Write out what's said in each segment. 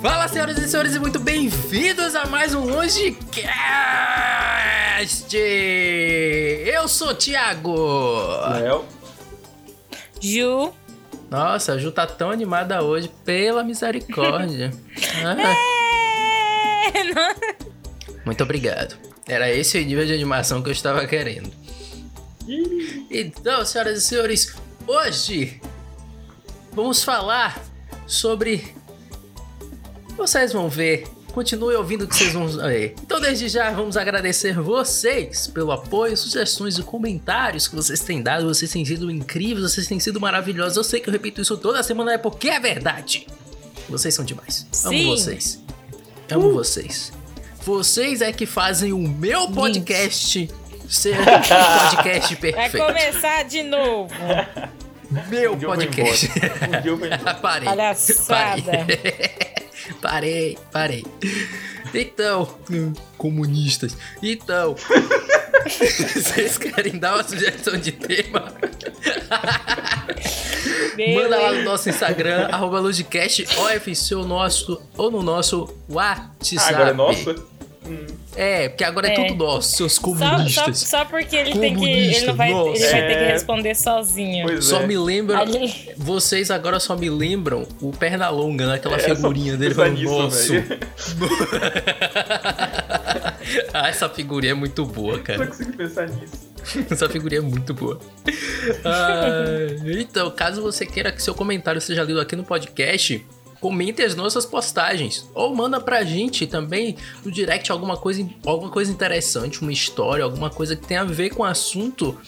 Fala, senhoras e senhores, e muito bem-vindos a mais um Longecast! Eu sou o Thiago! Léo. Ju. Nossa, a Ju tá tão animada hoje, pela misericórdia. Ah, É, muito obrigado. Era esse o nível de animação que eu estava querendo. Então, senhoras e senhores, hoje vamos falar sobre. Vocês vão ver. Continue ouvindo o que vocês vão ver. Então, desde já, vamos agradecer vocês pelo apoio, sugestões e comentários que vocês têm dado. Vocês têm sido incríveis, vocês têm sido maravilhosos. Eu sei que eu repito isso toda semana, é porque é verdade. Vocês são demais. Amo Sim. vocês. Amo vocês. Vocês é que fazem o meu podcast ser um podcast Vai perfeito. começar de novo. Meu Um podcast. Um. Palhaçada. Parei, parei. Então, comunistas. Então, vocês querem dar uma sugestão de tema? Manda lá no nosso Instagram, arroba Ludcast, OFC, ou, nosso, ou no nosso WhatsApp. Ah, agora é É, porque agora é, É. tudo nosso, seus Só, só, comunistas. só porque ele tem que. Ele Comunista, não vai, ele vai ter que responder sozinho. Pois Só é. me lembram. Ali- Vocês agora só me lembram o Pernalonga, naquela É, figurinha só dele falando, nisso, nosso. ah, essa figurinha é muito boa, Não cara. consigo pensar nisso. Essa figurinha é muito boa. Ah, então, caso você queira que seu comentário seja lido aqui no podcast, comente as nossas postagens. Ou manda pra gente também no direct alguma coisa, alguma coisa interessante, uma história, alguma coisa que tenha a ver com o assunto.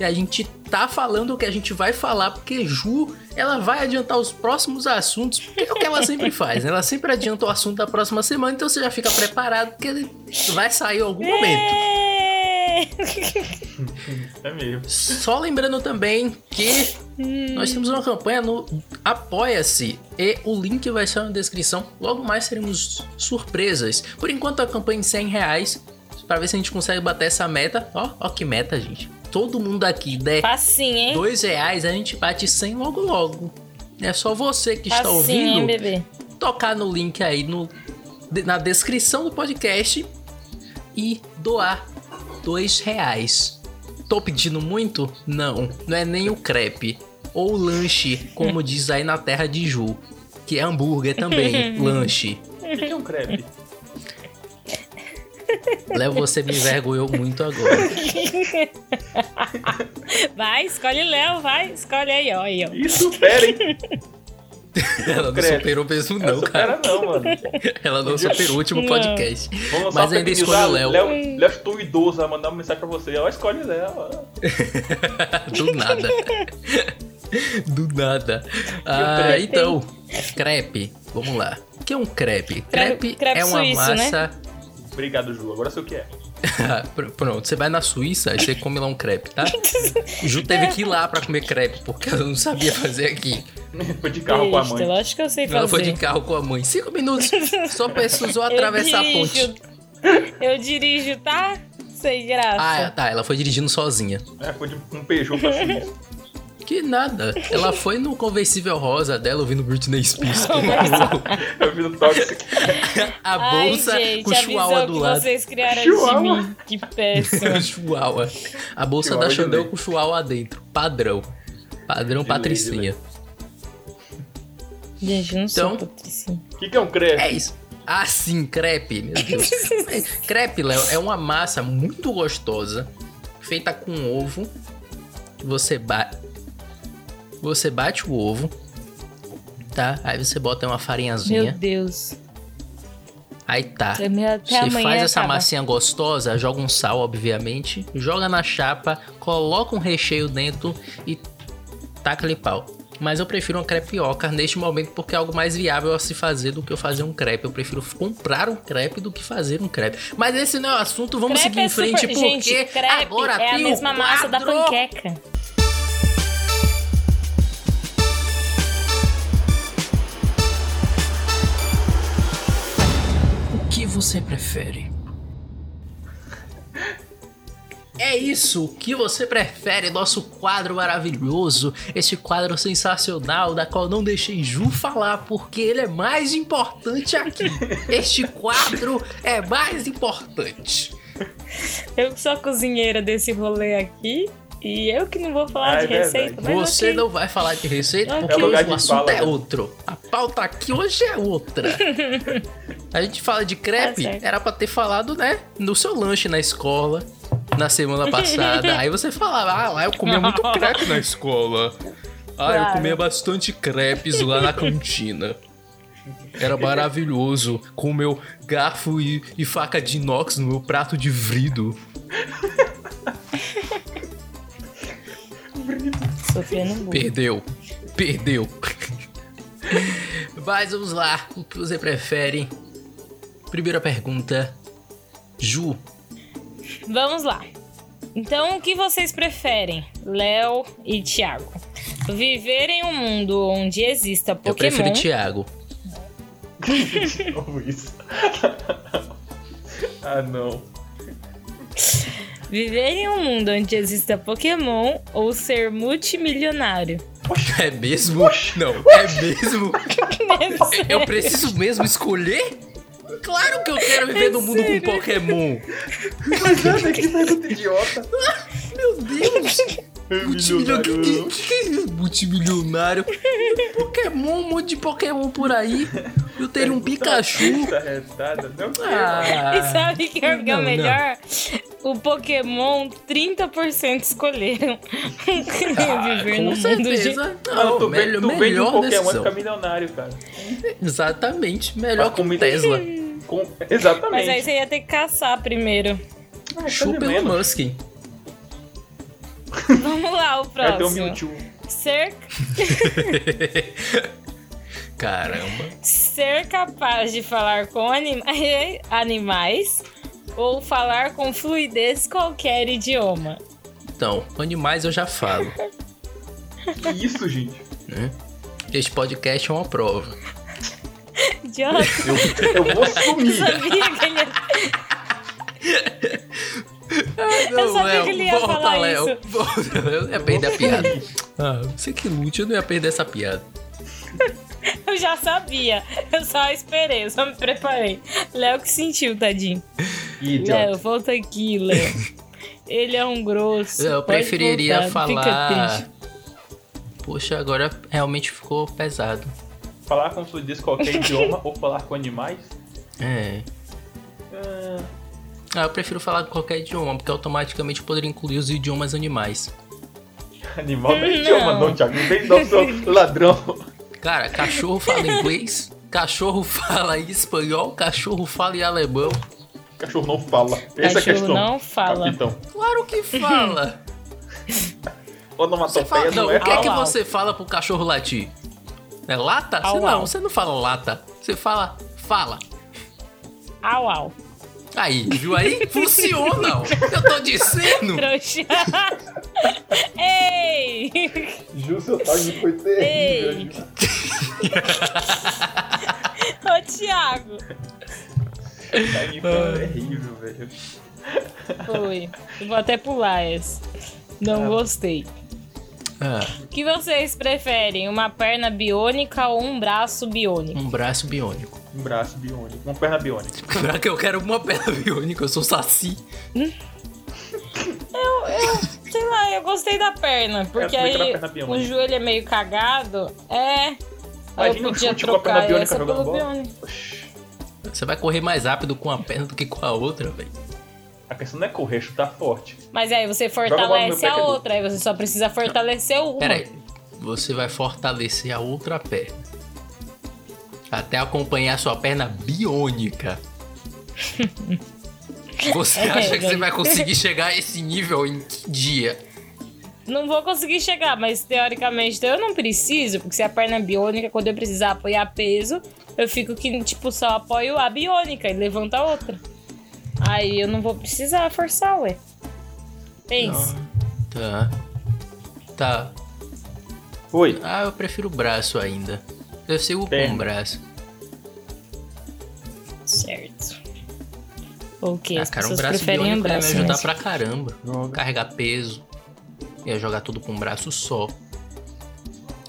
E a gente tá falando o que a gente vai falar, porque Ju, ela vai adiantar os próximos assuntos, porque é o que ela sempre faz, né? Ela sempre adianta o assunto da próxima semana, então você já fica preparado, porque ele vai sair em algum momento. É. É mesmo. Só lembrando também que nós temos uma campanha no Apoia-se e o link vai estar na descrição. Logo mais teremos surpresas. Por enquanto a campanha em 100 reais para ver se a gente consegue bater essa meta. Ó, ó que meta, gente. Todo mundo aqui der Facinho, hein? 2 reais, a gente bate 100 logo logo. É só você que está Facinho, hein, ouvindo bebê? tocar no link aí no, na descrição do podcast e doar dois reais. Tô pedindo muito? Não, não é nem o crepe. Ou o lanche, como diz aí na terra de Ju. Que é hambúrguer também, lanche. O que é um crepe? Léo, você me envergonhou muito agora. Vai, escolhe Léo, vai, escolhe aí, ó. Aí, ó. Ih, supera, hein? Ela não superou mesmo Não, cara. não, mano. Ela não superou o último podcast. Vamos Mas ainda escolhe o Léo. Léo, Léo, estou idoso, vai mandar uma mensagem pra você. Ó, escolhe Léo. Do nada. Do nada. Ah, então, crepe. Vamos lá. O que é um crepe? Crepe, crepe é uma suíço, né? massa. Obrigado, Ju. Agora sei o que é. Pr- Pronto, você vai na Suíça e você come lá um crepe, tá? O Ju teve que ir lá pra comer crepe, porque ela não sabia fazer aqui. Foi de carro com a Besta, mãe. Lógico que eu sei fazer. Ela foi de carro com a mãe. Cinco minutos. Só precisou atravessar a eu ponte. dirijo, Eu dirijo, tá? Sem graça. Ah, tá. Ela foi dirigindo sozinha. É, foi de um Peugeot pra Suíça. Que nada. Ela foi no conversível rosa dela ouvindo Britney Spears. Eu vi no Tóxico. a Ai, bolsa gente, com chihuahua do que lado. vocês criaram Chihuahua. de mim. Que péssimo. chihuahua. A bolsa Chihuahua da de Chandel lei. com o chihuahua dentro. Padrão. Padrão De lei, patricinha. Gente, eu não Então- sou Patricinha. O que que é um crepe? É isso. Ah, sim, crepe. Meu Deus. Crepe, Léo, é uma massa muito gostosa. Feita com ovo. Você bate. Você bate o ovo. Tá? Aí você bota uma Meu farinhazinha. Deus. Aí tá. É meu- Até Você faz essa acaba. massinha gostosa, joga um sal, obviamente, joga na chapa, coloca um recheio dentro e taca-lhe pau. Mas eu prefiro uma crepioca neste momento porque é algo mais viável a se fazer do que eu fazer um crepe. Eu prefiro comprar um crepe do que fazer um crepe. Mas esse não é o assunto, vamos Crepe seguir em é frente super- porque Gente, crepe agora é a mesma massa da panqueca. O que você prefere? É isso, o que você prefere? Nosso quadro maravilhoso, este quadro sensacional, da qual não deixei Ju falar, porque ele é mais importante aqui. Este quadro é mais importante. Eu que sou a cozinheira desse rolê aqui. E eu que não vou falar Ah, é de verdade. receita, mas Você não vai falar de receita porque É de o assunto fala, é né? outro. A pauta aqui hoje é outra. A gente fala de crepe, certo. era pra ter falado, né, no seu lanche na escola. Na semana passada. Aí você falava, ah, lá eu comia muito crepe na escola. Ah, eu comia bastante crepes lá na cantina. Era maravilhoso. Com o meu garfo e, e faca de inox no meu prato de bullying. Perdeu. Perdeu. Mas vamos lá. O que você prefere? Primeira pergunta. Ju. Vamos lá. Então, o que vocês preferem, Léo e Thiago? Viver em um mundo onde exista Eu Pokémon. prefiro Thiago. Isso. ah, não. Viver em um mundo onde exista Pokémon ou ser multimilionário? É mesmo? Não, é mesmo? Eu preciso mesmo escolher? Claro que eu quero viver no mundo com sério? Pokémon. Mas olha que pergunta idiota. Meu Deus. Multimilionário. Milionário. Que, que multimilionário? Pokémon, um monte de Pokémon por aí. Eu teria um Pikachu. Ah, E sabe que é o que é não, o melhor? O Pokémon, 30% escolheram viver no com mundo de... certeza. Não, Não, tu vende, melhor, tu vende um melhor Pokémon e decisão. fica milionário, cara. Exatamente, melhor Mas que o comida- Tesla. Com... Exatamente. Mas aí você ia ter que caçar primeiro. Ah, tá Chupa Elon. Musk. Vamos lá, o Vai ter um próximo. Mewtwo. Ser, Caramba. ser capaz de falar com anima- animais ou falar com fluidez qualquer idioma. Então, animais eu já falo. Que isso, gente? Né? Este podcast é uma prova. Idiota, Eu, eu vou eu sumir. sabia que ele ia... Não, sabia Léo, que ele ia volta, falar Léo. isso. Volta, Léo. Eu ia perder a piada. Ah, você que lute, eu não ia perder essa piada. Eu já sabia. Eu só esperei, eu só me preparei. Léo que sentiu, tadinho. Idiota. Léo, volta aqui, Léo. Ele é um grosso. Eu preferiria voltar, falar. Poxa, agora realmente ficou pesado. Falar com fluidez qualquer idioma ou falar com animais? É. Ah, Ah, eu prefiro falar qualquer idioma, porque automaticamente poderia incluir os idiomas animais. animal não é idioma, não, Thiago. Não vem não, seu ladrão. Cara, cachorro fala inglês, cachorro fala em espanhol, cachorro fala em alemão. Cachorro não fala. Essa é a Cachorro questão. não fala. Capitão. Claro que fala. Você Onomatopeia fala não, não, é o que é que você fala pro cachorro latir? É lata? Au, Você não, au. você não fala lata. Você fala fala. Au, au. Aí, viu aí? Funciona. Eu tô dizendo. Trouxa. Ei! Ju, seu time foi terrível. Ô, Thiago. Time foi terrível, velho. Foi. Eu vou até pular essa. Não Ah. gostei. Ah, O que vocês preferem? Uma perna biônica ou um braço biônico? um braço biônico. Um braço biônico. Uma perna biônica. Será que eu quero uma perna biônica? Eu sou saci. Sei lá, eu gostei da perna. Porque eu aí perna o joelho é meio cagado. É. Aí eu Imagina um podia chute com a perna trocar biônica essa jogando pelo bola. biônico. Você vai correr mais rápido com uma perna do que com a outra, velho. A questão não é correr, chutar forte. Mas aí você fortalece a é outra. Aí você só precisa fortalecer uma. Pera aí. Você vai fortalecer a outra perna. Até acompanhar sua perna biônica. Você É, acha que você vai conseguir chegar a esse nível em que dia? Não vou conseguir chegar, mas teoricamente eu não preciso, porque se a perna é biônica, quando eu precisar apoiar peso, eu fico que, tipo, só apoio a biônica e levanto a outra. Aí eu não vou precisar forçar, ué. Pense. Tá. Tá. Oi. Ah, eu prefiro o braço ainda. Eu sigo com Perna. o braço. Certo. Ou o quê? Ah, As cara, um pessoas braço preferem um biônico ia me braço ajudar mesmo. pra caramba. Droga. Carregar peso. Ia jogar tudo com um braço só.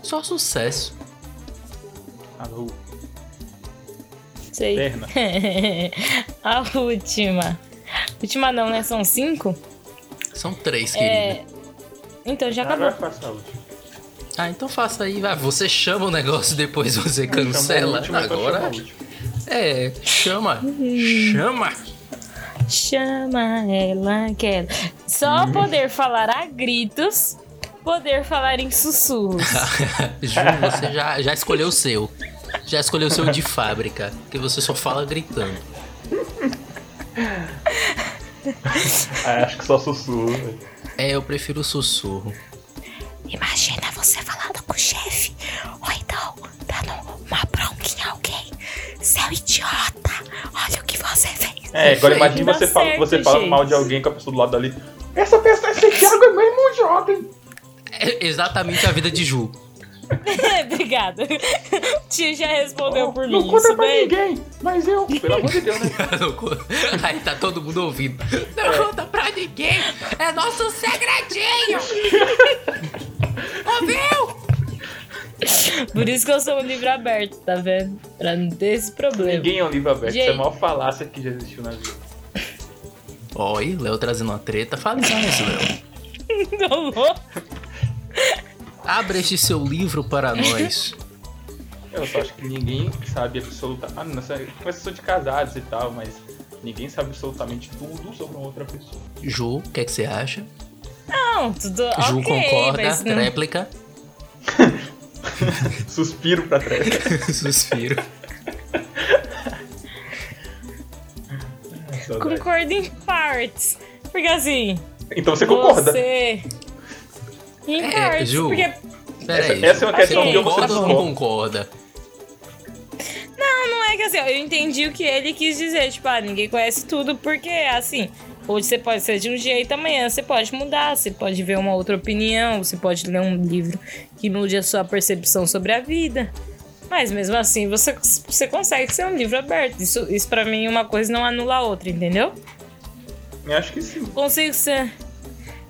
Só sucesso. Alô, Sei. A última. Última não, né? São cinco? São três, querido. É. Então já Agora acabou. faça a última. Ah, então faça aí, vai. Você chama o negócio, depois você cancela. última, Agora. É, chama. Chama. Chama ela que ela. Só Hum. poder falar a gritos, poder falar em sussurros. Ju, você já, já escolheu o seu. Já escolheu o seu de fábrica. Que você só fala gritando. Ah, acho que só sussurro. velho. É, eu prefiro sussurro. Imagina você falando com o chefe, ou então dando uma bronca em alguém. Seu idiota, olha o que você fez. É, agora Dá você, fala, certo, você fala mal de alguém com a pessoa do lado dali. Essa pessoa, esse Thiago é mesmo jovem. É exatamente a vida de Ju. Obrigada. O tio já respondeu por não mim. conta Isso pra daí. ninguém, mas eu, pelo amor de Deus, né? Não Aí tá todo mundo ouvindo. Não conta pra ninguém. É nosso segredinho. Ouviu? Por isso que eu sou um livro aberto, tá vendo? Pra não ter esse problema. Ninguém é um livro aberto, isso é a maior falácia que já existiu na vida. Oi, Léo trazendo uma treta. Fale mais, Léo. Não vou. Abra este seu livro para nós. Eu só acho que ninguém sabe absolutamente. Ah, questão de casados e tal, mas ninguém sabe absolutamente tudo sobre uma outra pessoa. Ju, o que, é que você acha? Não, tudo Ju ok, concorda, mas não- réplica. Suspiro pra trás. Suspiro. Concordo em partes. Porque assim, Então você concorda. você... Em É, partes, Ju. porque... Peraí, Essa é uma questão você que eu concorda ou não concorda? Não é que assim, eu entendi o que ele quis dizer. Tipo, ah, ninguém conhece tudo, porque assim... Hoje você pode ser de um jeito, amanhã você pode mudar, você pode ver uma outra opinião, você pode ler um livro que mude a sua percepção sobre a vida. Mas mesmo assim, você, você consegue ser um livro aberto. Isso, isso para mim, uma coisa não anula a outra, entendeu? Eu acho que sim. Consigo ser.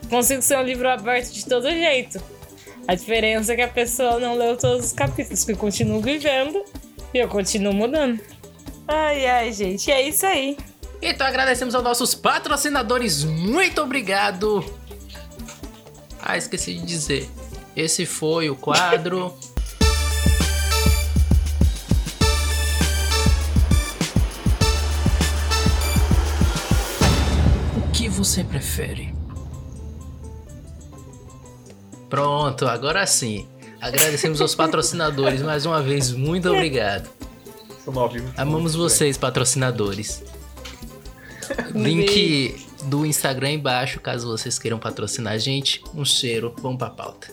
Consigo ser um livro aberto de todo jeito. A diferença é que a pessoa não leu todos os capítulos, que eu continuo vivendo e eu continuo mudando. Ai, ai, gente, é isso aí. Então agradecemos aos nossos patrocinadores. Muito obrigado. Ah, esqueci de dizer. Esse foi o quadro. O que você prefere? Pronto, agora sim. Agradecemos aos patrocinadores mais uma vez. Muito obrigado. Somos ao vivo. Amamos vocês, patrocinadores. Link do Instagram embaixo, caso vocês queiram patrocinar a gente. Um cheiro, vamos pra pauta.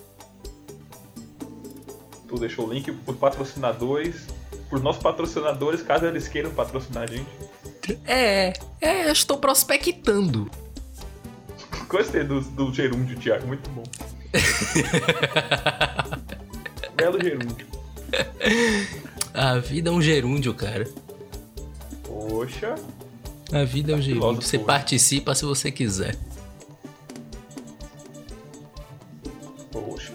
Tu deixou o link por patrocinadores. Por nossos patrocinadores, caso eles queiram patrocinar a gente. É, é, eu estou prospectando. Gostei do, do gerúndio, Thiago. Muito bom. Belo gerúndio. A vida é um gerúndio, cara. Poxa. A vida é um gerúndio. Filósofo, Você né? participa se você quiser. Poxa.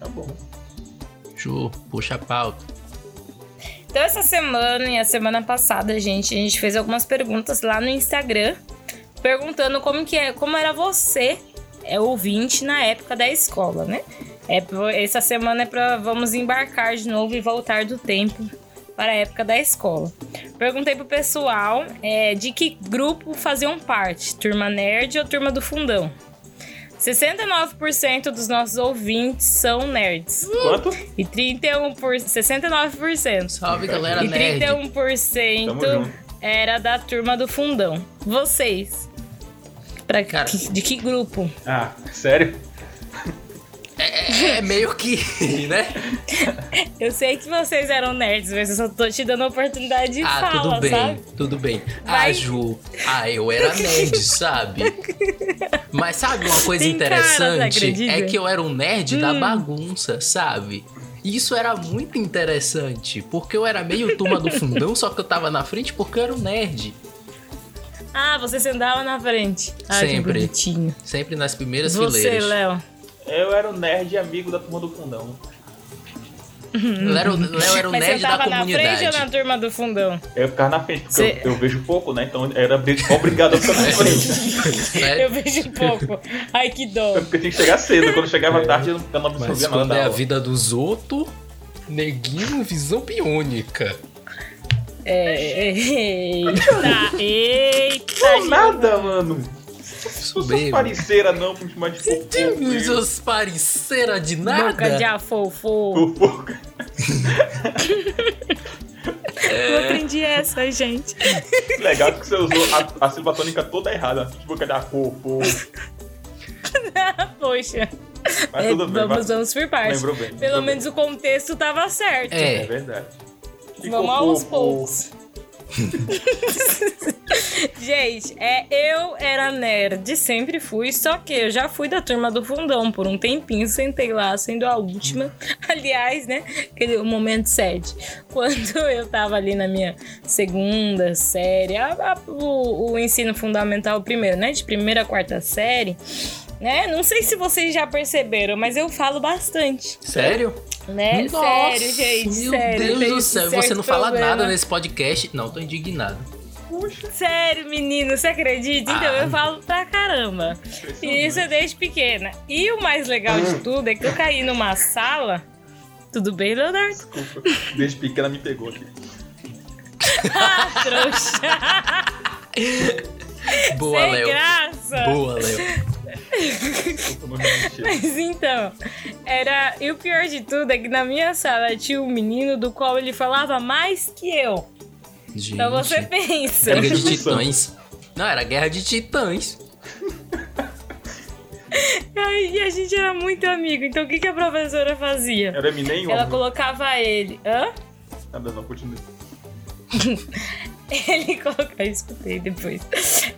Tá bom. Ju, puxa a pauta. Então, essa semana e a semana passada, gente, a gente fez algumas perguntas lá no Instagram, perguntando como que é, como era você, é ouvinte na época da escola, né? É, essa semana é para vamos embarcar de novo e voltar do tempo para a época da escola. Perguntei pro pessoal é, de que grupo faziam parte, turma nerd ou turma do fundão. 69% dos nossos ouvintes são nerds. Quanto? E 31%, por 69%. Salve, galera E nerd. Tamo 31% junto. era da turma do fundão. Vocês? Pra Cara. que- de que grupo? Ah, sério? É, é meio que, né? Eu sei que vocês eram nerds, mas eu só tô te dando a oportunidade de Ah, fala, tudo bem, sabe? tudo bem. Ah, Vai. Ju, ah, eu era nerd, sabe? Mas sabe uma coisa Tem cara, interessante? acredita? é que eu era um nerd da bagunça, sabe? Isso era muito interessante, porque eu era meio turma do fundão, só que eu tava na frente porque eu era um nerd. Ah, você sentava na frente. Ah, que Sempre. bonitinho. Sempre nas primeiras Você, fileiras. Léo. Eu era o nerd amigo da turma do fundão. Léo era o- Léo era o Mas nerd você da tava na frente ou comunidade. na turma do fundão? Eu ficava na frente, porque Cê- eu, eu vejo pouco, né? Então eu era bri- obrigado a ficar na frente. Eu vejo um pouco. Ai, que dó. Porque tinha que chegar cedo. Quando chegava tarde, eu não, não Mas absorvia nada quando é a vida dos outros, neguinho, visão biônica. É, eita, eita. Não, nada, mano. Não sou bem, parceira, não, pra me chamar de fofo. Seus parceira de Boca nada. de afofo. Fofoca. Eu aprendi essa, gente. Legal que você usou a, a sílaba tônica toda errada. Tipo, cadê a fofo? Poxa. Mas É, tudo bem. vamos, vamos por partes. Lembrou bem, Pelo menos o contexto tava certo. É É, verdade. Ficou Vamos aos fofo. poucos. Gente, é, eu era nerd, sempre fui, só que eu já fui da turma do fundão por um tempinho, sentei lá sendo a última. Aliás, né, aquele momento sede. Quando eu tava ali na minha segunda série, a- a- o, o ensino fundamental primeiro, né, de primeira a quarta série, né, não sei se vocês já perceberam, mas eu falo bastante, sério? né, Nossa, sério, gente, Meu sério. Deus do céu, você não fala problema. nada nesse podcast. Não, tô indignado. Sério, menino, você acredita? Então Ah. eu falo pra caramba. E isso é desde pequena. E o mais legal de tudo é que eu caí numa sala. Tudo bem, Leonardo? Desculpa. Desde pequena me pegou aqui. Ah, trouxa. Boa, Sem Léo. graça. Boa, Léo. Mas então, era. E o pior de tudo é que na minha sala tinha um menino do qual ele falava mais que eu. Gente, Então você pensa. Guerra de. Titãs. Não, era Guerra de Titãs. E a gente era muito amigo. Então o que, que a professora fazia? Era Eminem Ela colocava ele. Hã? Nada não, continue. Ele colocava. Escutei depois.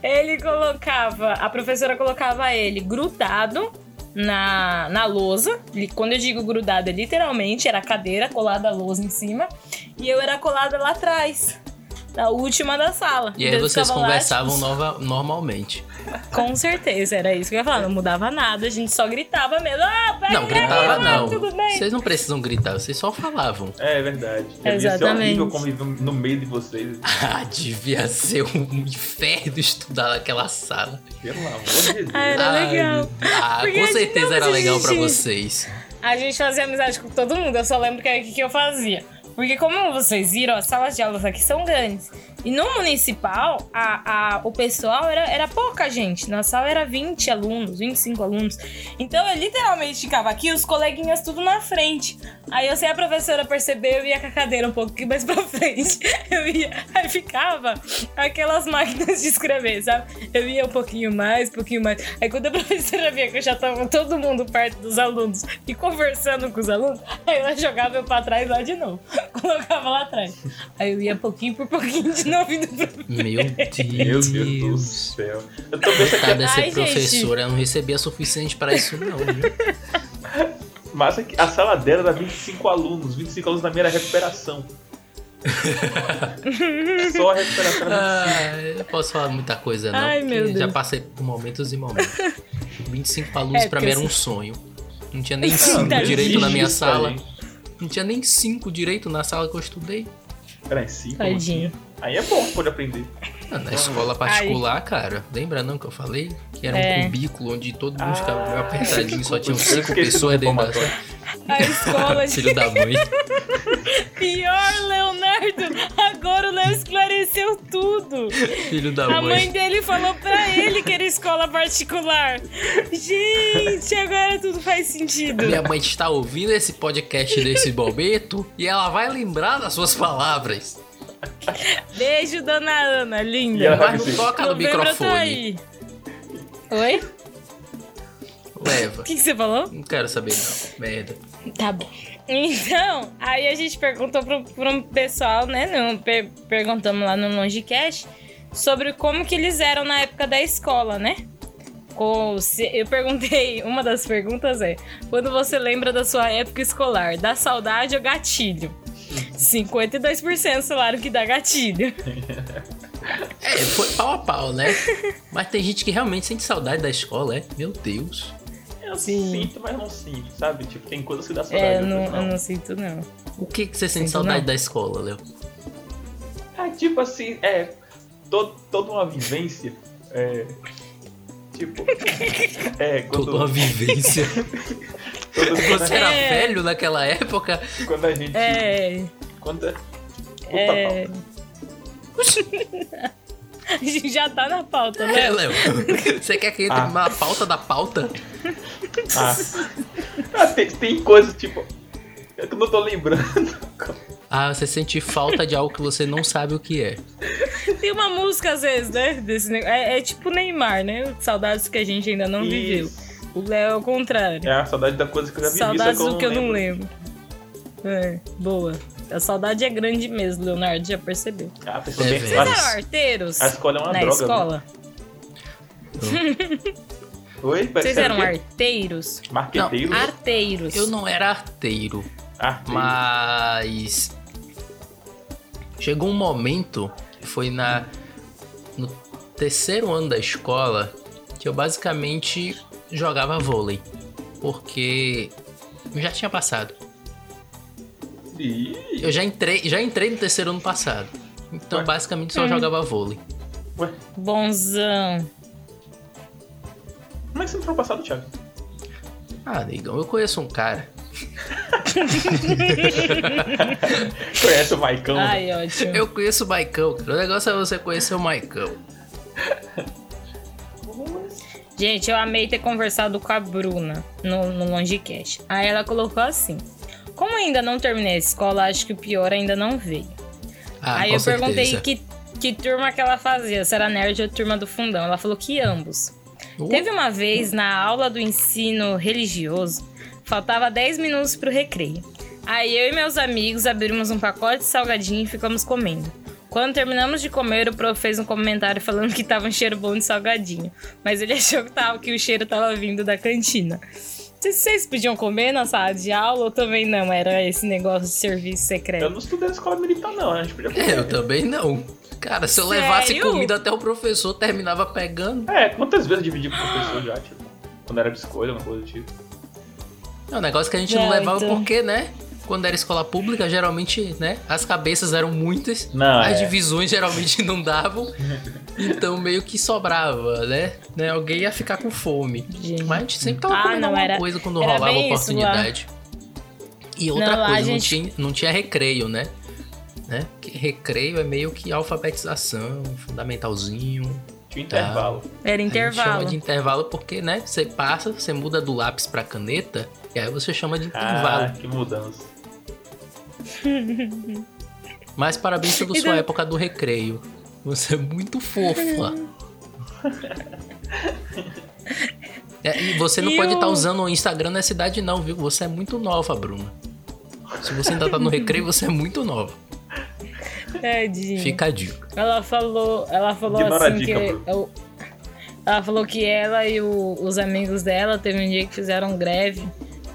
Ele colocava. A professora colocava ele grudado na, na lousa. Quando eu digo grudado, é literalmente era a cadeira colada à lousa em cima. E eu era colada lá atrás. Na última da sala. E aí eu vocês conversavam tipo, nova- normalmente. Com certeza, era isso que eu ia falar. Não mudava nada, a gente só gritava mesmo. Ah, pega Não, aí, gritava ah, não. Tudo bem. Vocês não precisam gritar, vocês só falavam. É verdade. Devia ser Exatamente. horrível conviver no meio de vocês. Ah, devia ser um inferno estudar naquela sala. Pelo amor de Deus. Ah, Era legal. Ah, Porque com certeza era legal pra gente- vocês. A gente fazia amizade com todo mundo, eu só lembro que o que, que eu fazia. Porque como vocês viram, as salas de aulas aqui são grandes. E no municipal, a, a, o pessoal era, era pouca gente. Na sala era 20 alunos, 25 alunos. Então eu literalmente ficava aqui, os coleguinhas tudo na frente. Aí eu sei a professora perceber, eu ia com a cadeira um pouquinho mais pra frente. Eu ia, aí ficava aquelas máquinas de escrever, sabe? Eu ia um pouquinho mais, um pouquinho mais. Aí quando a professora via que eu já tava todo mundo perto dos alunos e conversando com os alunos, aí ela jogava eu pra trás lá de novo. Colocava lá atrás. Aí eu ia pouquinho por pouquinho de novo indo pra Meu Deus. Meu Deus do céu. Eu tô Coitada aqui. dessa Ai, professora, não recebia suficiente pra isso não, viu? Mas aqui, a sala dela era 25 alunos. 25 alunos na minha era recuperação. Só a recuperação era Ah, eu posso falar muita coisa não, Ai, porque meu já Deus. passei por momentos e momentos. 25 alunos É, pra mim era um assim- sonho. Não tinha nem Não, 5 Tá direito na minha sala. aí. Não tinha nem 5 direito na sala que eu estudei. Peraí, 5 Tadinho. Aí é bom, pode aprender. Ah, Na escola particular, cara, lembra não que eu falei? Que era É. um cubículo onde todo mundo Ah, ficava meio apertadinho, só tinham eu 5 esqueci do pessoas dentro da sala. A escola de Filho da mãe. pior, Leonardo. Agora o Léo esclareceu tudo. Filho da A mãe mãe. dele falou pra ele que era escola particular. Gente, agora tudo faz sentido. Minha mãe está ouvindo esse podcast desse momento e ela vai lembrar das suas palavras. Beijo, dona Ana, linda. Mas não toca no Novembro tô microfone. aí. Oi? Leva. O que, que você falou? Não quero saber não. Merda. Tá bom. Então, aí a gente perguntou pro, pro pessoal, né? No, per- perguntamos lá no Longecast sobre como que eles eram na época da escola, né? Com- se- eu perguntei, uma das perguntas é: quando você lembra da sua época escolar, dá saudade ou gatilho? 52% falaram que dá gatilho. É, foi pau a pau, né? Mas tem gente que realmente sente saudade da escola, é? Meu Deus. Eu Sim. sinto, mas não sinto, sabe? Tipo, tem coisas que dá saudade. É, eu não, eu não sinto, não. O que, que você sente Sinto saudade não. da escola, Léo? É, tipo assim, é. to- toda uma vivência. É. Tipo. É, quando, Toda uma vivência. Você era É. velho naquela época? quando a gente. É. Quando, Puta, É. A gente já tá na pauta, É, né? Léo. Você quer que entre Ah. na pauta da pauta? Ah, Ah, tem, tem coisas, tipo. É que eu não tô lembrando. Ah, você sente falta de algo que você não sabe o que é. Tem uma música, às vezes, né? Desse negócio. É, é tipo Neymar, né? Saudades que a gente ainda não viveu. Isso. O Léo é o contrário. É a saudade da coisa que eu já vivi, Saudades só do que eu não lembro. É, boa. A saudade é grande mesmo, Leonardo, já percebeu. Ah, É. Vocês Mas- eram arteiros? A escola é uma na droga. escola? Oi? Vocês eram o quê? arteiros? Marqueteiros? Arteiros. Eu não era arteiro, Arteiros. mas. Chegou um momento, foi na no terceiro ano da escola, que eu basicamente jogava vôlei. Porque eu já tinha passado. Ih, Eu já entrei, já entrei no terceiro ano passado. Então Ué? basicamente só jogava vôlei. Ué, Bonzão. como é que você entrou no passado, Thiago? Ah, negão, eu conheço um cara. Conhece o Maicão? né? Ai, ótimo. Eu conheço o Maicão, cara. O negócio é você conhecer o Maicão. Gente, eu amei ter conversado com a Bruna no, no Longecast. Aí ela colocou assim: Como ainda não terminei a escola, acho que o pior ainda não veio. Ah, Aí eu perguntei certeza. que, que turma que ela fazia, se era nerd ou turma do fundão. Ela falou que ambos. Uh, Teve uma vez na aula do ensino religioso, faltava 10 minutos pro recreio. Aí eu e meus amigos abrimos um pacote de salgadinho e ficamos comendo. Quando terminamos de comer, o prof fez um comentário falando que tava um cheiro bom de salgadinho. Mas ele achou que, tava, que o cheiro tava vindo da cantina. Se vocês podiam comer na sala de aula ou também não? Era esse negócio de serviço Eu secreto. não estudei na escola militar, não. A gente podia comer. É, eu também não. Cara, se eu levasse Sério? comida até o professor terminava pegando. É, quantas vezes eu dividi com o professor já, tipo, quando era de escolha, uma coisa do tipo. É um negócio que a gente Não, não levava então- porque, né? Quando era escola pública, geralmente, né? As cabeças eram muitas. Não, as é. divisões geralmente não davam. então meio que sobrava, né? né? Alguém ia ficar com fome. Gente. Mas a gente sempre tava Ah, comendo não, alguma era- coisa quando rolava bem isso oportunidade. E outra Não, a coisa, não, gente- tinha, não tinha recreio, né? né? Porque recreio é meio que alfabetização, fundamentalzinho. Tinha Tá. intervalo. Era A gente chama intervalo. de intervalo porque, né? Você passa, você muda do lápis pra caneta, e aí você chama de intervalo. Ah, que mudança. Mas parabéns pela sua daí- época do recreio. Você é muito fofa. É, e você não E pode estar usando o Instagram nessa idade não, viu? Você é muito nova, Bruna. Se você ainda tá no recreio, você é muito nova. Tadinho. Fica a dica. Ela falou, ela falou Ignora assim dica, que eu- ela falou que ela e o- os amigos dela teve um dia que fizeram greve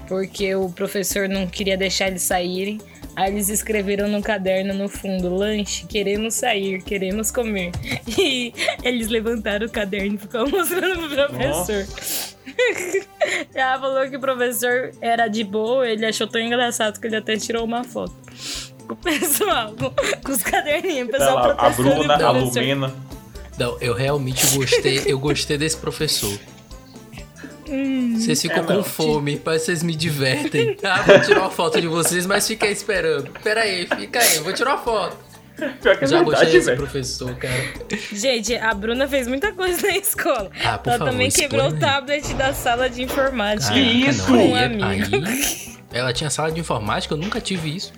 porque o professor não queria deixar eles saírem. Aí eles escreveram no caderno no fundo: lanche, queremos sair, queremos comer. E eles levantaram o caderno e ficaram mostrando pro professor. Ela falou que o professor era de boa, ele achou tão engraçado que ele até tirou uma foto. Com o pessoal, com, os caderninhos, o Tá pessoal lá, a Bruna, a Lumena. Não, eu realmente gostei, eu gostei desse professor. Vocês ficam É, com não. fome, mas vocês me divertem. Ah, vou tirar uma foto de vocês, mas fica aí esperando. Pera aí, fica aí, eu vou tirar uma foto. Pior que é Já gostei verdade, desse velho. professor, cara. Gente, a Bruna fez muita coisa na escola. Ah, por Ela favor, também quebrou o explane. tablet da sala de informática. Que isso? não, Um aí, amigo. aí- ela tinha sala de informática, eu nunca tive isso.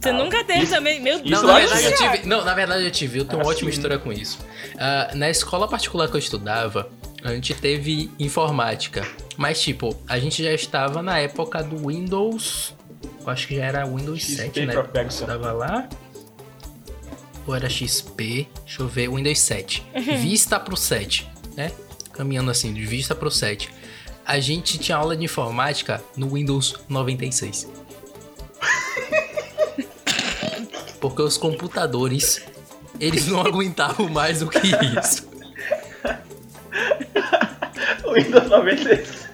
Você nunca teve isso- também? Meu Deus. Não, na lá verdade eu tive. Não, na verdade eu tive. Eu tenho uma Ah, ótima sim. história com isso. Ah, na escola particular que eu estudava, a gente teve informática. Mas, tipo, a gente já estava na época do Windows. Eu acho que já era Windows XP 7, né? Pegasus. estudava lá. Ou era XP? Deixa eu ver, Windows 7. Vista pro 7, né? Caminhando assim, de vista pro 7. A gente tinha aula de informática no Windows 96. Porque os computadores eles não aguentavam mais do que isso. O Windows 96.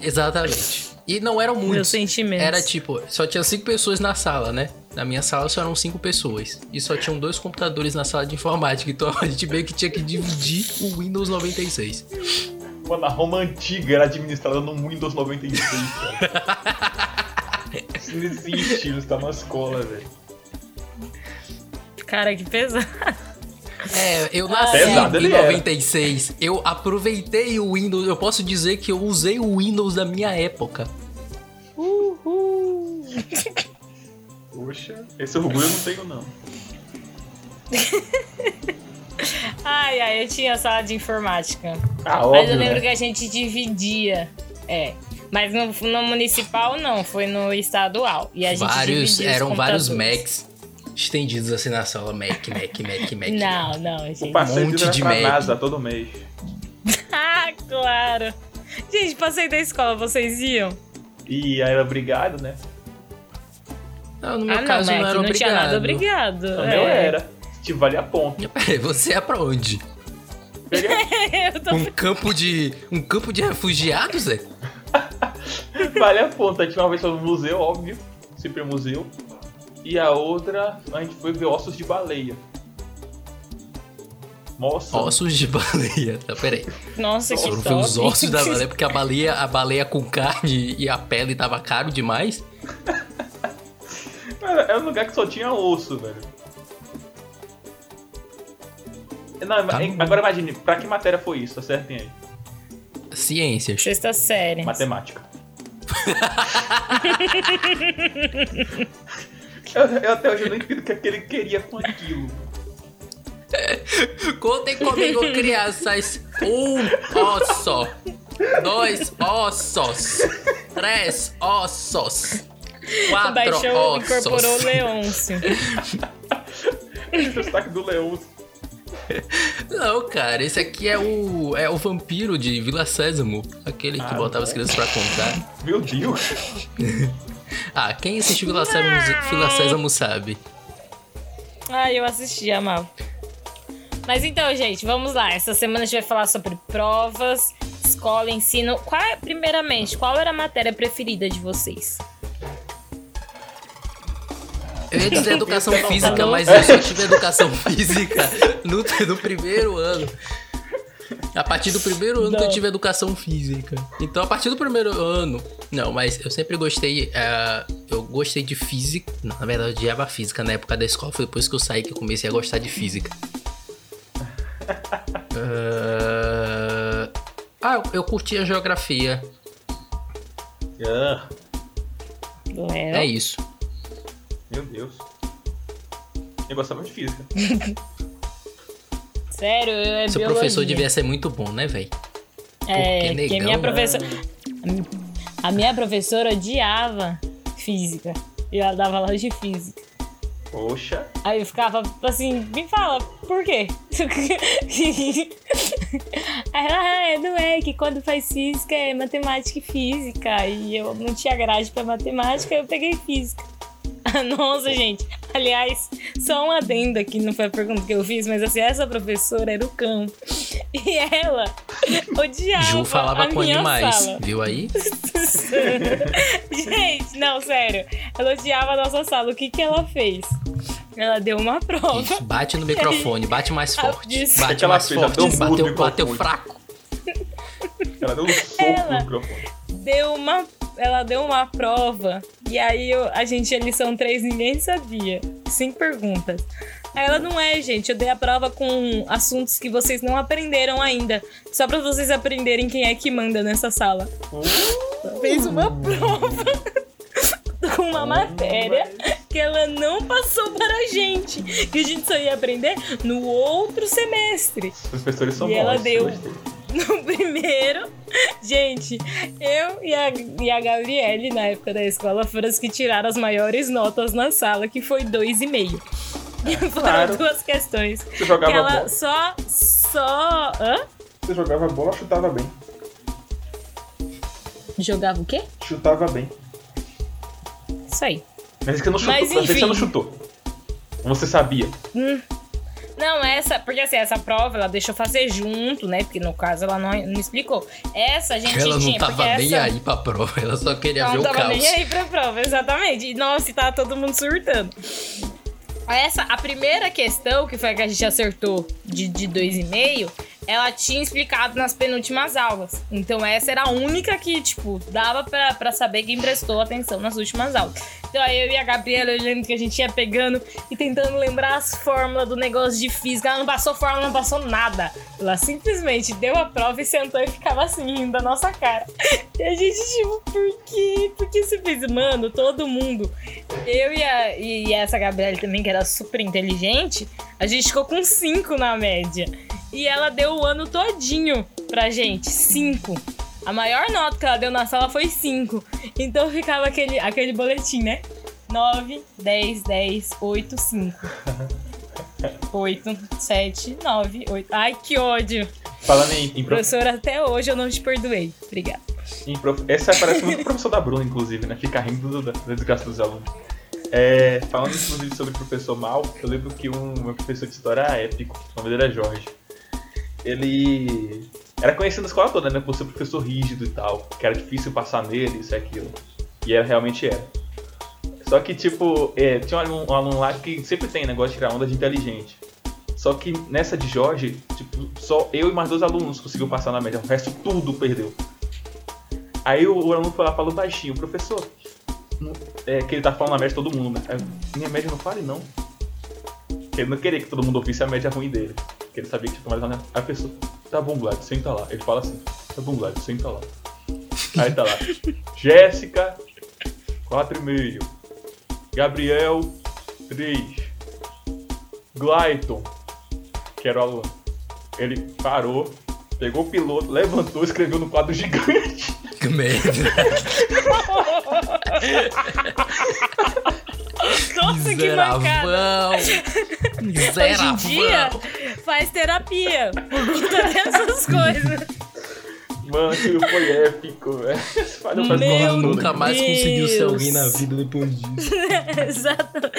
Exatamente. E não eram muitos. Era tipo, só tinha cinco pessoas na sala, né? Na minha sala só eram cinco pessoas. E só tinham dois computadores na sala de informática. Então a gente meio que tinha que dividir o Windows 96. Mano, a Roma antiga era administrada no Windows 96, cara. Isso não existe, isso tá na escola, velho. Cara, que pesado. É, eu nasci Pesado em ele era. 96. Eu aproveitei o Windows. Eu posso dizer que eu usei o Windows da minha época. Uhul. Poxa, esse orgulho eu não tenho, não. Ai, ai, eu tinha sala de informática. Ah, Mas óbvio, eu lembro né? que a gente dividia. É. Mas no, no municipal não, foi no estadual. E a gente Vários, dividia os eram vários. Macs estendidos assim na sala. Mac, Mac, Mac, Mac. Não, não, O gente. passeio monte era de pra Mac. NASA todo mês. Ah, claro. Gente, passei da escola, vocês iam? E aí era obrigado, né? Não, no meu ah, não, caso Mac, não era não obrigado. tinha nada obrigado. O é. meu era. Te vale a ponta. Peraí, você é pra onde? eu tô... Um campo de. Um campo de refugiados, Zé? Vale a ponta. A gente uma vez foi no museu, óbvio. Sempre é museu. E a outra, a gente foi ver ossos de baleia. Nossa. Ossos de baleia. Tá, peraí. Nossa, que Foram top. ver os ossos da baleia, porque a baleia, a baleia com carne e a pele tava caro demais. Era, era um lugar que só tinha osso, velho. Não, Tá bom. agora imagine, pra que matéria foi isso? Acertem aí. Ciências. Sexta série. Matemática. eu, eu até hoje não entendo o que, é que ele queria com aquilo. Contem comigo, crianças. Um osso. Dois ossos. Três ossos. Quatro Baixou, ossos. incorporou o Leôncio. O destaque do Leão. Não, cara, esse aqui é o é o vampiro de Vila Sésamo, aquele que Ah, botava bom. as crianças pra contar. Meu Deus. Ah, quem assistiu Vila Sésamo, Vila Sésamo sabe. Ah, eu assisti, amava. Mas então, gente, vamos lá. Essa semana a gente vai falar sobre provas, escola, ensino. Qual é, primeiramente, qual era a matéria preferida de vocês? Eu ia dizer educação física, mas eu só tive educação física no, no primeiro ano. A partir do primeiro ano que eu Não. tive educação física. Então, a partir do primeiro ano. Não, mas eu sempre gostei. eh, eu gostei de física. Não, na verdade, eu odiava física na época da escola. Foi depois que eu saí que eu comecei a gostar de física. Eh, Ah, eu, eu curtia geografia. Ah, Léo? É isso. meu Deus. Eu gostava de física. Sério, é Seu biologia. professor devia ser muito bom, né, velho? É, Porque porque negão, minha né? professora... A minha professora odiava física. E ela dava aula de física. Poxa. Aí eu ficava assim, me fala, por quê? Aí ela, ah, não é que quando faz física é matemática e física. E eu não tinha grade pra matemática, eu peguei física. Nossa, gente. Aliás, só um adendo aqui, não foi a pergunta que eu fiz, mas assim, essa professora era o cão. E ela odiava Ju falava a com minha animais, sala. viu aí? Gente, não, sério. Ela odiava a nossa sala. O que que ela fez? Ela deu uma prova. Isso, bate no microfone, bate mais forte. disse- Bate ela mais fez? Ela forte, um bateu, bateu microfone. fraco. Ela deu um soco Ela- no microfone. Deu uma. Ela deu uma prova. E aí eu- a gente, a lição 3, ninguém sabia. Cinco perguntas. Aí ela não é, gente. Eu dei a prova com assuntos que vocês não aprenderam ainda. Só pra vocês aprenderem quem é que manda nessa sala. Fez uma prova com uma matéria que ela não passou para a gente. Que a gente só ia aprender no outro semestre. Os professores são E ela bons. deu. gostei. No primeiro, gente, eu e a, e a Gabriele, na época da escola, foram as que tiraram as maiores notas na sala, que foi 2,5. Foram claro. duas questões. Você Que jogava ela bola? só. Só. Hã? Você jogava bola, chutava bem. Jogava o quê? Chutava bem. Isso aí. Mas é que não chutou. Mas, Mas, é que você não chutou. Você sabia. Não, essa, porque assim, essa prova ela deixou fazer junto, né? Porque no caso ela não, não explicou. Essa a gente Ela não tinha. tava nem essa... aí pra prova, ela só queria Não ver o tava caos. nem aí pra prova, exatamente. E, nossa, e tava todo mundo surtando. Essa, a primeira questão, que foi a que a gente acertou de, de dois e meio, ela tinha explicado nas penúltimas aulas. Então essa era a única que, tipo, dava pra saber quem prestou atenção nas últimas aulas. Então aí eu e a Gabriela, lembro que a gente ia pegando e tentando lembrar as fórmulas do negócio de física. Ela não passou fórmula, não passou nada. Ela simplesmente deu a prova e sentou e ficava assim, rindo da nossa cara. E a gente, tipo, por quê? Por que você fez? Mano, todo mundo. Eu e, a, e essa Gabriela também, que era super inteligente, a gente ficou com 5 na média. E ela deu o ano todinho pra gente, 5. A maior nota que ela deu na sala foi 5. Então ficava aquele, aquele boletim, né? 9, 10, 10, 8, 5. 8, 7, 9, 8. Ai, que ódio. Falando em, em, prof... Professora, até hoje eu não te perdoei. Obrigada. prof... Essa parece muito o professor da Bruna, inclusive, né? Fica rindo do- da da desgraça dos alunos. É, falando inclusive sobre professor mal, eu lembro que um meu professor de história era épico, o nome dele era Jorge. Ele era conhecido na escola toda, né? Por ser professor rígido e tal, que era difícil passar nele, isso e aquilo. E era, realmente era. Só que, tipo, é, tinha um aluno, um aluno lá que sempre tem negócio de tirar onda de inteligente. Só que nessa de Jorge, tipo, só eu e mais dois alunos conseguiu passar na média, o resto tudo perdeu. Aí o, o aluno foi lá falou baixinho, professor, é, que ele tá falando a média de todo mundo, né? Minha média não fale não. Ele não queria que todo mundo ouvisse a média ruim dele. Porque ele sabia que tinha Aí a pessoa, tá bom, Glad, senta lá. Ele fala assim, tá bom, Glad, senta lá. Aí tá lá, Jéssica, 4,5. Gabriel, 3. Glayton, que era o aluno. Ele parou, pegou o piloto, levantou, escreveu no quadro gigante. Que merda. Nossa, que mancada. Hoje em dia, faz terapia por conta dessas coisas. Mano, aquilo foi épico, velho. Meu. Nunca mais conseguiu ser Deus. alguém na vida depois disso. Exato.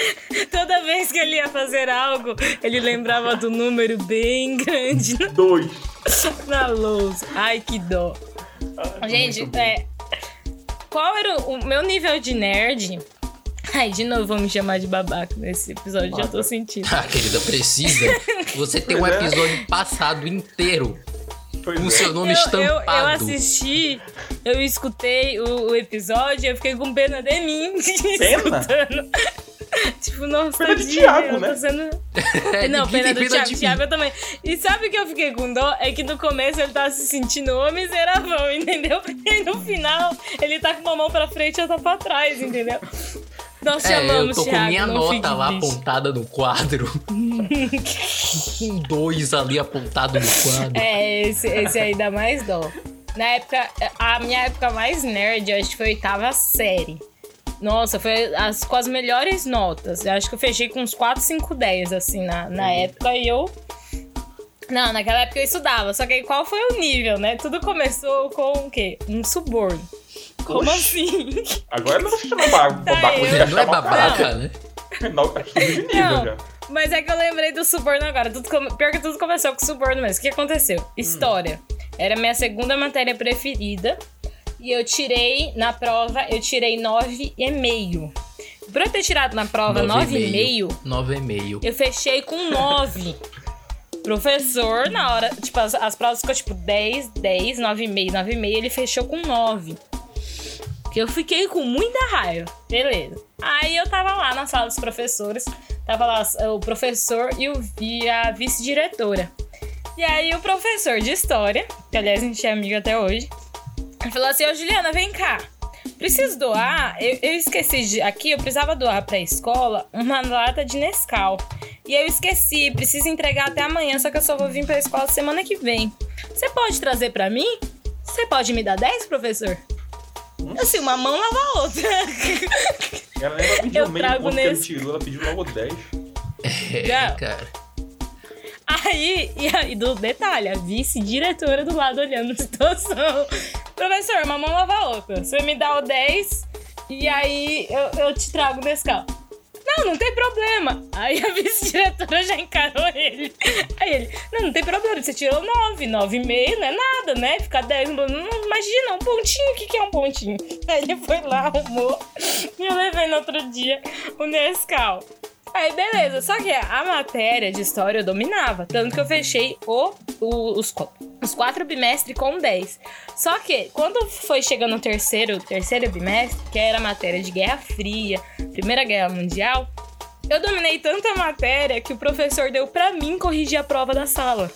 Toda vez que ele ia fazer algo, ele lembrava do número bem grande Dois. na lousa. Ai, que dó. Ai, Gente, muito bom. é. Qual era o, o meu nível de nerd? Ai, de novo vão me chamar de babaca nesse episódio, já tô Mata. sentindo. Ah, querida, precisa. Você tem um é. episódio passado inteiro Pois com é. seu nome Eu, eu, estampado. eu assisti, eu escutei o, o episódio e eu fiquei com pena de mim. Pena? escutando. tipo, nossa, Pena de Thiago, eu né? sendo- É, Não, pena do Thiago. Thiago eu também. E sabe o que eu fiquei com dó? É que no começo ele tava se sentindo o miserável, entendeu? E no final ele tá com uma mão pra frente e outra pra trás, entendeu? Nós É, eu amamos, tô com Thiago. minha não nota lá triste. apontada no quadro. com dois ali apontado no quadro. É, esse, esse aí dá mais dó. Na época, a minha época mais nerd, eu acho que foi a oitava série. Nossa, foi as, com as melhores notas. Eu acho que eu fechei com uns 4, 5, 10, assim, na, na época. E eu. Não, naquela época eu estudava. Só que aí qual foi o nível, né? Tudo começou com o quê? Um suborno. Como Oxi. assim? Agora não se chama ba- babaca, você Não é babaca, né? Não, tá nível Não. já. Mas é que eu lembrei do suborno agora. Tudo come- Pior que tudo começou com suborno mesmo. O que aconteceu? História. Era minha segunda matéria preferida. E eu tirei, na prova, eu tirei 9,5. Por eu ter tirado na prova 9,5, 9,5. eu fechei com 9. Professor, na hora, tipo, as, as provas ficou tipo 10, 10, 9,5, 9,5, ele fechou com 9. Eu fiquei com muita raiva. Beleza. Aí eu tava lá na sala dos professores, tava lá o professor e, o, e a vice-diretora. E aí o professor de história, que aliás a gente é amigo até hoje, falou assim: Ô Juliana, vem cá. Preciso doar. Eu, eu esqueci de. Aqui eu precisava doar pra escola uma lata de Nescau. E eu esqueci, preciso entregar até amanhã, só que eu só vou vir pra escola semana que vem. Você pode trazer pra mim? Você pode me dar 10, professor? Assim, uma mão lava a outra. Ela nem o meio trago ponto que ele nesse- tirou, ela pediu logo 10. É, Já. cara. Aí, e aí, do detalhe, a vice-diretora do lado olhando a situação. Professor, uma mão lava a outra. Você me dá o 10 e aí eu, eu te trago o Nescau. Não, não tem problema. Aí a vice-diretora já encarou ele. Aí ele, não, não tem problema, você tirou 9, 9,5 não é nada, né? Ficar 10, não, imagina, um pontinho, o que, que é um pontinho? Aí ele foi lá, arrumou, e eu levei no outro dia o Nescau. Aí, beleza. Só que a matéria de história eu dominava. Tanto que eu fechei o, o os, os quatro bimestres com 10. Só que, quando foi chegando o terceiro, terceiro bimestre, que era a matéria de Guerra Fria, Primeira Guerra Mundial, eu dominei tanta matéria que o professor deu pra mim corrigir a prova da sala.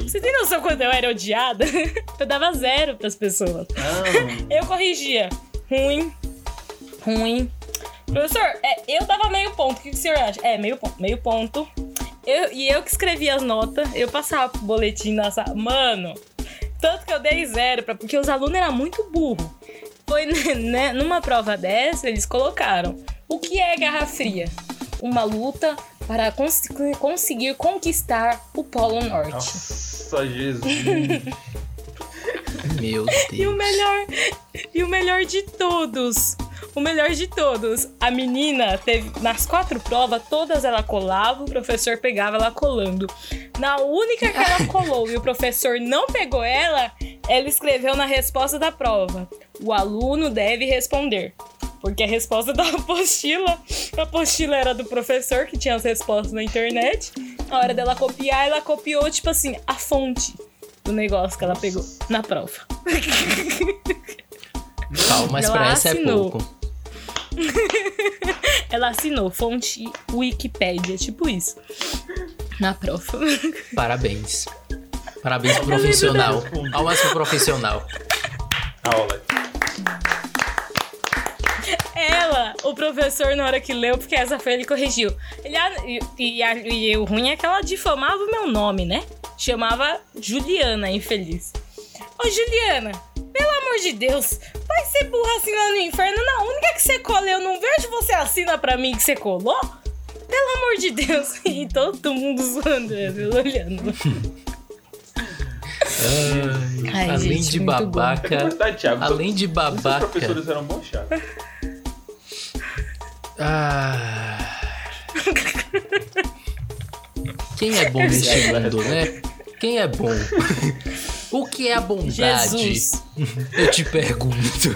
Você tem noção quando eu era odiada? eu dava zero pras pessoas. Ah. Eu corrigia. Ruim, ruim, Professor, é, eu dava meio ponto. O que o senhor acha? É, meio ponto. Meio ponto. Eu, e eu que escrevi as notas, eu passava pro boletim na sala. Mano, tanto que eu dei zero, pra, porque os alunos eram muito burros. Foi né, numa prova dessa, eles colocaram: o que é Guerra Fria? Uma luta para cons conseguir conquistar o Polo Norte. Nossa, Jesus. Meu Deus. E o melhor, e o melhor de todos o melhor de todos, a menina teve nas quatro provas, todas ela colava, o professor pegava ela colando. Na única que ela colou e o professor não pegou ela, ela escreveu na resposta da prova: o aluno deve responder. Porque a resposta da apostila, a apostila era do professor que tinha as respostas na internet. Na hora dela copiar, ela copiou, tipo assim, a fonte do negócio que ela pegou na prova. Calma, mas pra essa é pouco. Ela assinou fonte Wikipedia, tipo isso. Na prova. Parabéns. Parabéns pro profissional. Aulas pro profissional. Aula. Ela, o professor, na hora que leu, porque essa foi ele corrigiu. Ele, e, e, e, e o ruim é que ela difamava o meu nome, né? Chamava Juliana, infeliz. Ô, Juliana, pelo amor de Deus, ser burra assim lá no inferno? Na única que você cola, eu não vejo você assina pra mim que você colou? Pelo amor de Deus. E todo mundo zoando, olhando. Ai, Ai, além gente, de babaca. Thiago, além de babaca. Os professores eram bons. Ah. Quem é bom neste mundo, né? Quem é bom? o que é a bondade? Jesus. Eu te pergunto.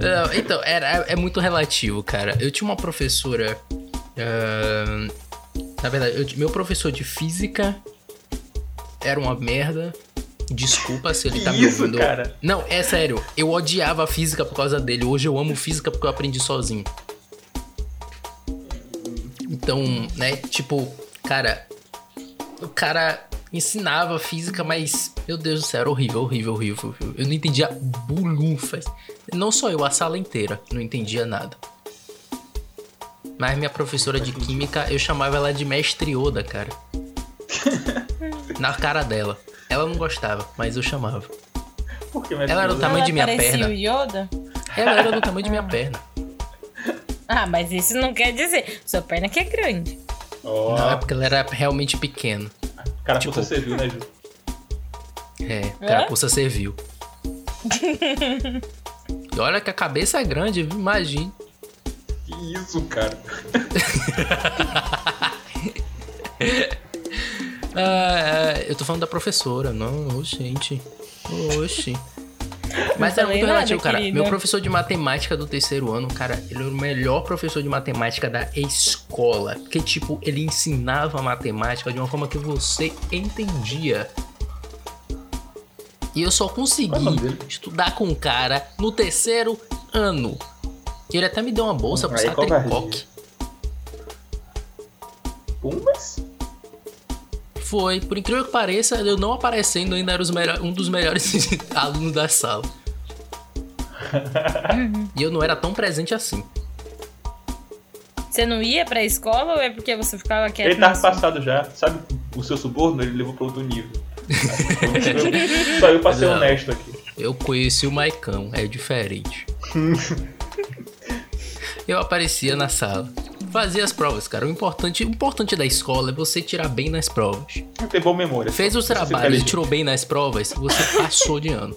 Não, então, era, é muito relativo, cara. Eu tinha uma professora. Uh, na verdade, eu, meu professor de física era uma merda. Desculpa se ele tá me ouvindo. Cara? Não, é sério. Eu odiava a física por causa dele. Hoje eu amo física porque eu aprendi sozinho. Então, né, tipo, cara, o cara ensinava física, mas, meu Deus do céu, era horrível, horrível, horrível. Eu não entendia bulufas. Não só eu, a sala inteira não entendia nada. Mas minha professora de química, eu chamava ela de mestre Oda, cara. Na cara dela. Ela não gostava, mas eu chamava. Por que ela era do tamanho ela de minha perna. O Yoda? Ela era do tamanho de minha perna. Ah, mas isso não quer dizer. Sua perna que é grande. Oh. Não, é porque ela era realmente pequena. Carapuça tipo, serviu, né, Ju? É, carapuça Hã? serviu. e olha que a cabeça é grande, imagine. Que isso, cara? ah, eu tô falando da professora, não, gente. Oxi. Mas era muito relativo, cara. Querida. Meu professor de matemática do terceiro ano, cara, ele era o melhor professor de matemática da escola. Porque, tipo, ele ensinava matemática de uma forma que você entendia. E eu só consegui estudar com o cara no terceiro ano. E ele até me deu uma bolsa pro Satricoque. Foi, por incrível que pareça, eu não aparecendo ainda era um dos melhores alunos da sala. e eu não era tão presente assim. Você não ia pra escola ou é porque você ficava quieto? Ele tava passado já, sabe? O seu suborno ele levou pra outro nível. Só eu pra ser honesto aqui. Eu conheci o Maicão, é diferente. eu aparecia na sala. Fazia as provas, cara. O importante, o importante da escola é você tirar bem nas provas. Ter boa memória. Fez os trabalhos e tirou bem nas provas, você passou de ano.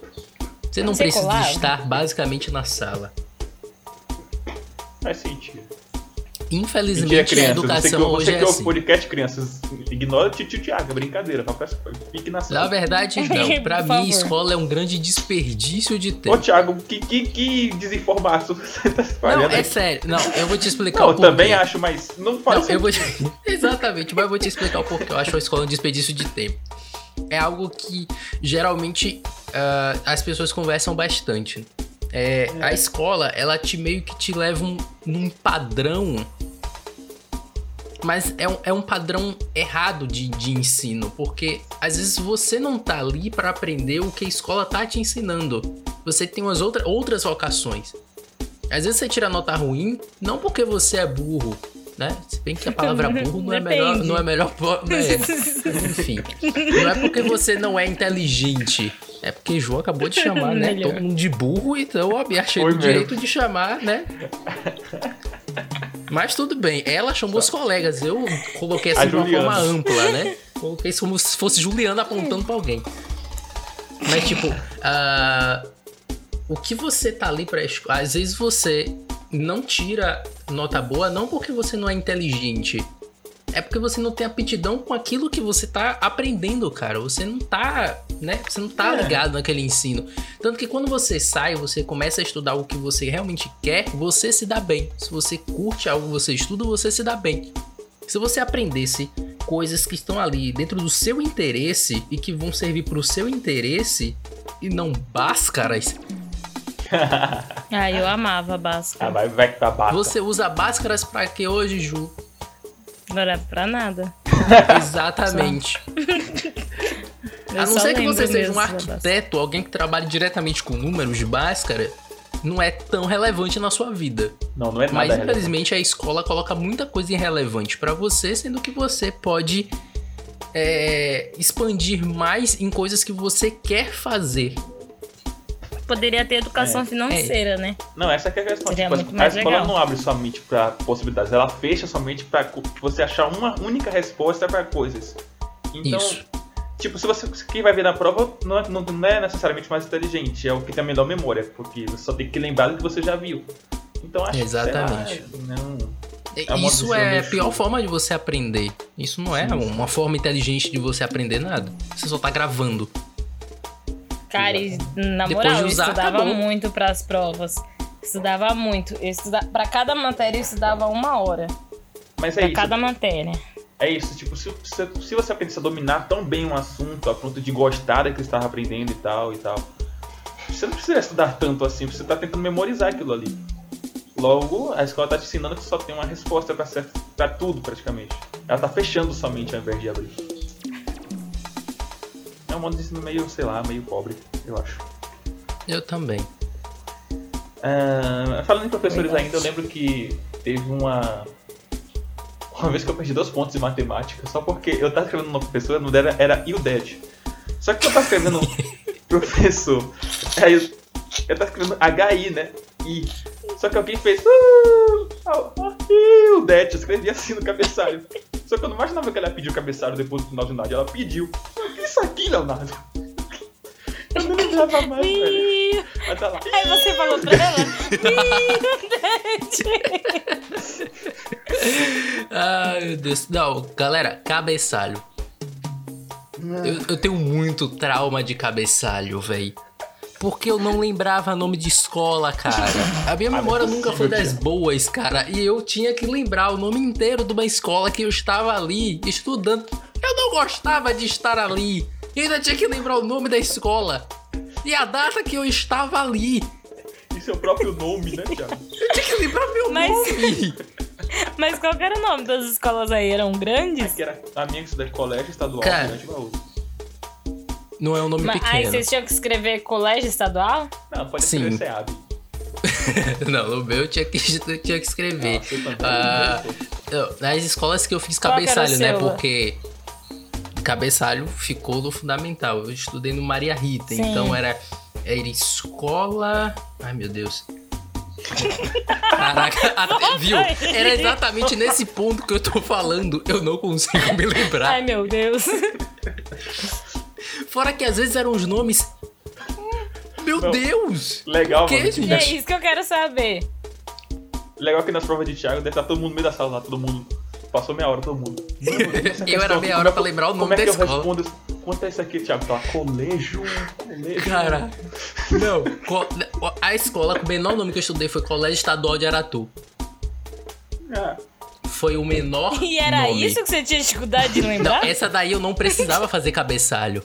Você não você precisa colava? estar basicamente na sala. Faz sentido. Infelizmente, Mentira, a educação você que, hoje você é que ouve assim. podcast, crianças, ignora o tio Thiago, é brincadeira. Peço- Fique na Na sala. verdade, não. Pra mim, favor. escola é um grande desperdício de Ô, tempo. Thiago, que, que, que desinformaço você tá Não, espalhando é aí? sério. Não, eu vou te explicar Não, o eu porquê. também acho, mas não faz Não, eu vou te... Exatamente, mas eu vou te explicar o porquê eu acho a escola um desperdício de tempo. É algo que geralmente ah, as pessoas conversam bastante. É, A escola, ela te meio que te leva um, num padrão. Mas é um, é um padrão errado de, de ensino, porque às vezes você não tá ali para aprender o que a escola tá te ensinando. Você tem umas outra, outras vocações. Às vezes você tira nota ruim, não porque você é burro, né? Se bem que a palavra burro não é melhor, não é melhor, né? Enfim, não é porque você não é inteligente. É porque João acabou de chamar, né? Melhor. Todo mundo de burro, então eu me achei Foi mesmo. direito de chamar, né? Mas tudo bem, ela chamou os colegas, eu coloquei assim de uma forma ampla, né? Coloquei isso como se fosse Juliana apontando pra alguém. Mas, tipo, ah, o que você tá ali pra escola. Às vezes você não tira nota boa, não porque você não é inteligente. É porque você não tem aptidão com aquilo que você tá aprendendo, cara. Você não tá, né? Você não tá É. ligado naquele ensino. Tanto que quando você sai, você começa a estudar o que você realmente quer, você se dá bem. Se você curte algo que você estuda, você se dá bem. Se você aprendesse coisas que estão ali dentro do seu interesse e que vão servir pro seu interesse e não báscaras, Ah, eu amava Basca. Ah, vai, vai pra bata. você usa báscaras pra que hoje, Ju? Agora pra nada. Exatamente. A não ser que você seja um arquiteto, alguém que trabalhe diretamente com números de Bhaskara, não é tão relevante na sua vida. Não, não é nada Mas relevante. infelizmente a escola coloca muita coisa irrelevante pra você, sendo que você pode é, expandir mais em coisas que você quer fazer. Poderia ter educação É. financeira, né? Não, essa que é a questão. Tipo, a mais escola legal. não abre sua mente pra possibilidades, ela fecha sua mente pra co- você achar uma única resposta pra coisas. Então, Isso. tipo, se você quem vai ver na prova não é, não, não é necessariamente mais inteligente, é o que tem a melhor memória, porque você só tem que lembrar do que você já viu. Então acho Exatamente. que sei lá, não. É uma Isso é a pior forma de você aprender. Isso não é uma forma inteligente de você aprender nada. Você só tá gravando. Cara, e, na Depois moral, de eu usar, estudava acabou. muito pras provas. Estudava muito. Eu estudava, pra cada matéria eu estudava uma hora. Mas é Pra isso. cada matéria. É isso, tipo, se, se, se você aprendesse a dominar tão bem um assunto a ponto de gostar daquilo que você estava aprendendo e tal e tal, você não precisa estudar tanto assim, você tá tentando memorizar aquilo ali. Logo, a escola tá te ensinando que só tem uma resposta pra tudo, praticamente. Ela tá fechando sua mente ao invés de abrir. É um modo de ensino meio, sei lá, meio pobre, eu acho. Eu também. Ah, falando em professores Verdade. ainda, eu lembro que teve uma. Uma vez que eu perdi dois pontos em matemática, só porque eu tava escrevendo uma professora, o nome dela era Ilded. Só que eu tava escrevendo professor, aí eu, eu tava escrevendo HI, né? I. Só que alguém fez. "Uh, ah, ah, Ilded, eu escrevi assim no cabeçalho. Só que eu não imaginava que ela ia pedir o cabeçalho depois do final de nada. Ela pediu. É isso aqui, Leonardo? Eu não lembrava mais, velho. Tá lá. Aí você falou pra ela. Ai, meu Deus. Não, galera, cabeçalho. Eu, eu tenho muito trauma de cabeçalho, véi. Porque eu não lembrava nome de escola, cara. A minha Ah, é memória nunca foi das boas, cara. E eu tinha que lembrar o nome inteiro de uma escola que eu estava ali estudando. Eu não gostava de estar ali. E ainda tinha que lembrar o nome da escola. E a data que eu estava ali. E seu próprio nome, né, Thiago? Eu tinha que lembrar meu Mas- nome. Mas qual era o nome das escolas aí? Eram grandes? Que era a minha que colégio estadual Cara. Não é um nome Mas, aí pequeno. vocês tinham que escrever colégio estadual? Não, pode Sim. escrever SEAB. Não, no meu eu tinha que, eu tinha que escrever. Também. Ah, eu- nas escolas que eu fiz Qual cabeçalho, né? Porque cabeçalho ficou no fundamental. Eu estudei no Maria Rita, Sim. então era, era escola. Ai meu Deus. Caraca, até, viu? Era exatamente nesse ponto que eu tô falando. Eu não consigo me lembrar. Ai, meu Deus. Fora que às vezes eram os nomes. Meu Não. Deus! Legal, Que, mano. gente? É isso que eu quero saber. Legal que nas provas de Thiago deve estar todo mundo no meio da sala lá, todo mundo. Passou meia hora, todo mundo. Eu era meia como hora é pra que- lembrar o como nome é que da eu escola. respondo isso? Quanto é isso aqui, Thiago? Tá, colégio, colégio. Cara, não. co- A escola com o menor nome que eu estudei foi Colégio Estadual de Aratu. Ah, Foi o menor E era nome. isso que você tinha dificuldade de Não, lembrar? essa daí eu não precisava fazer cabeçalho.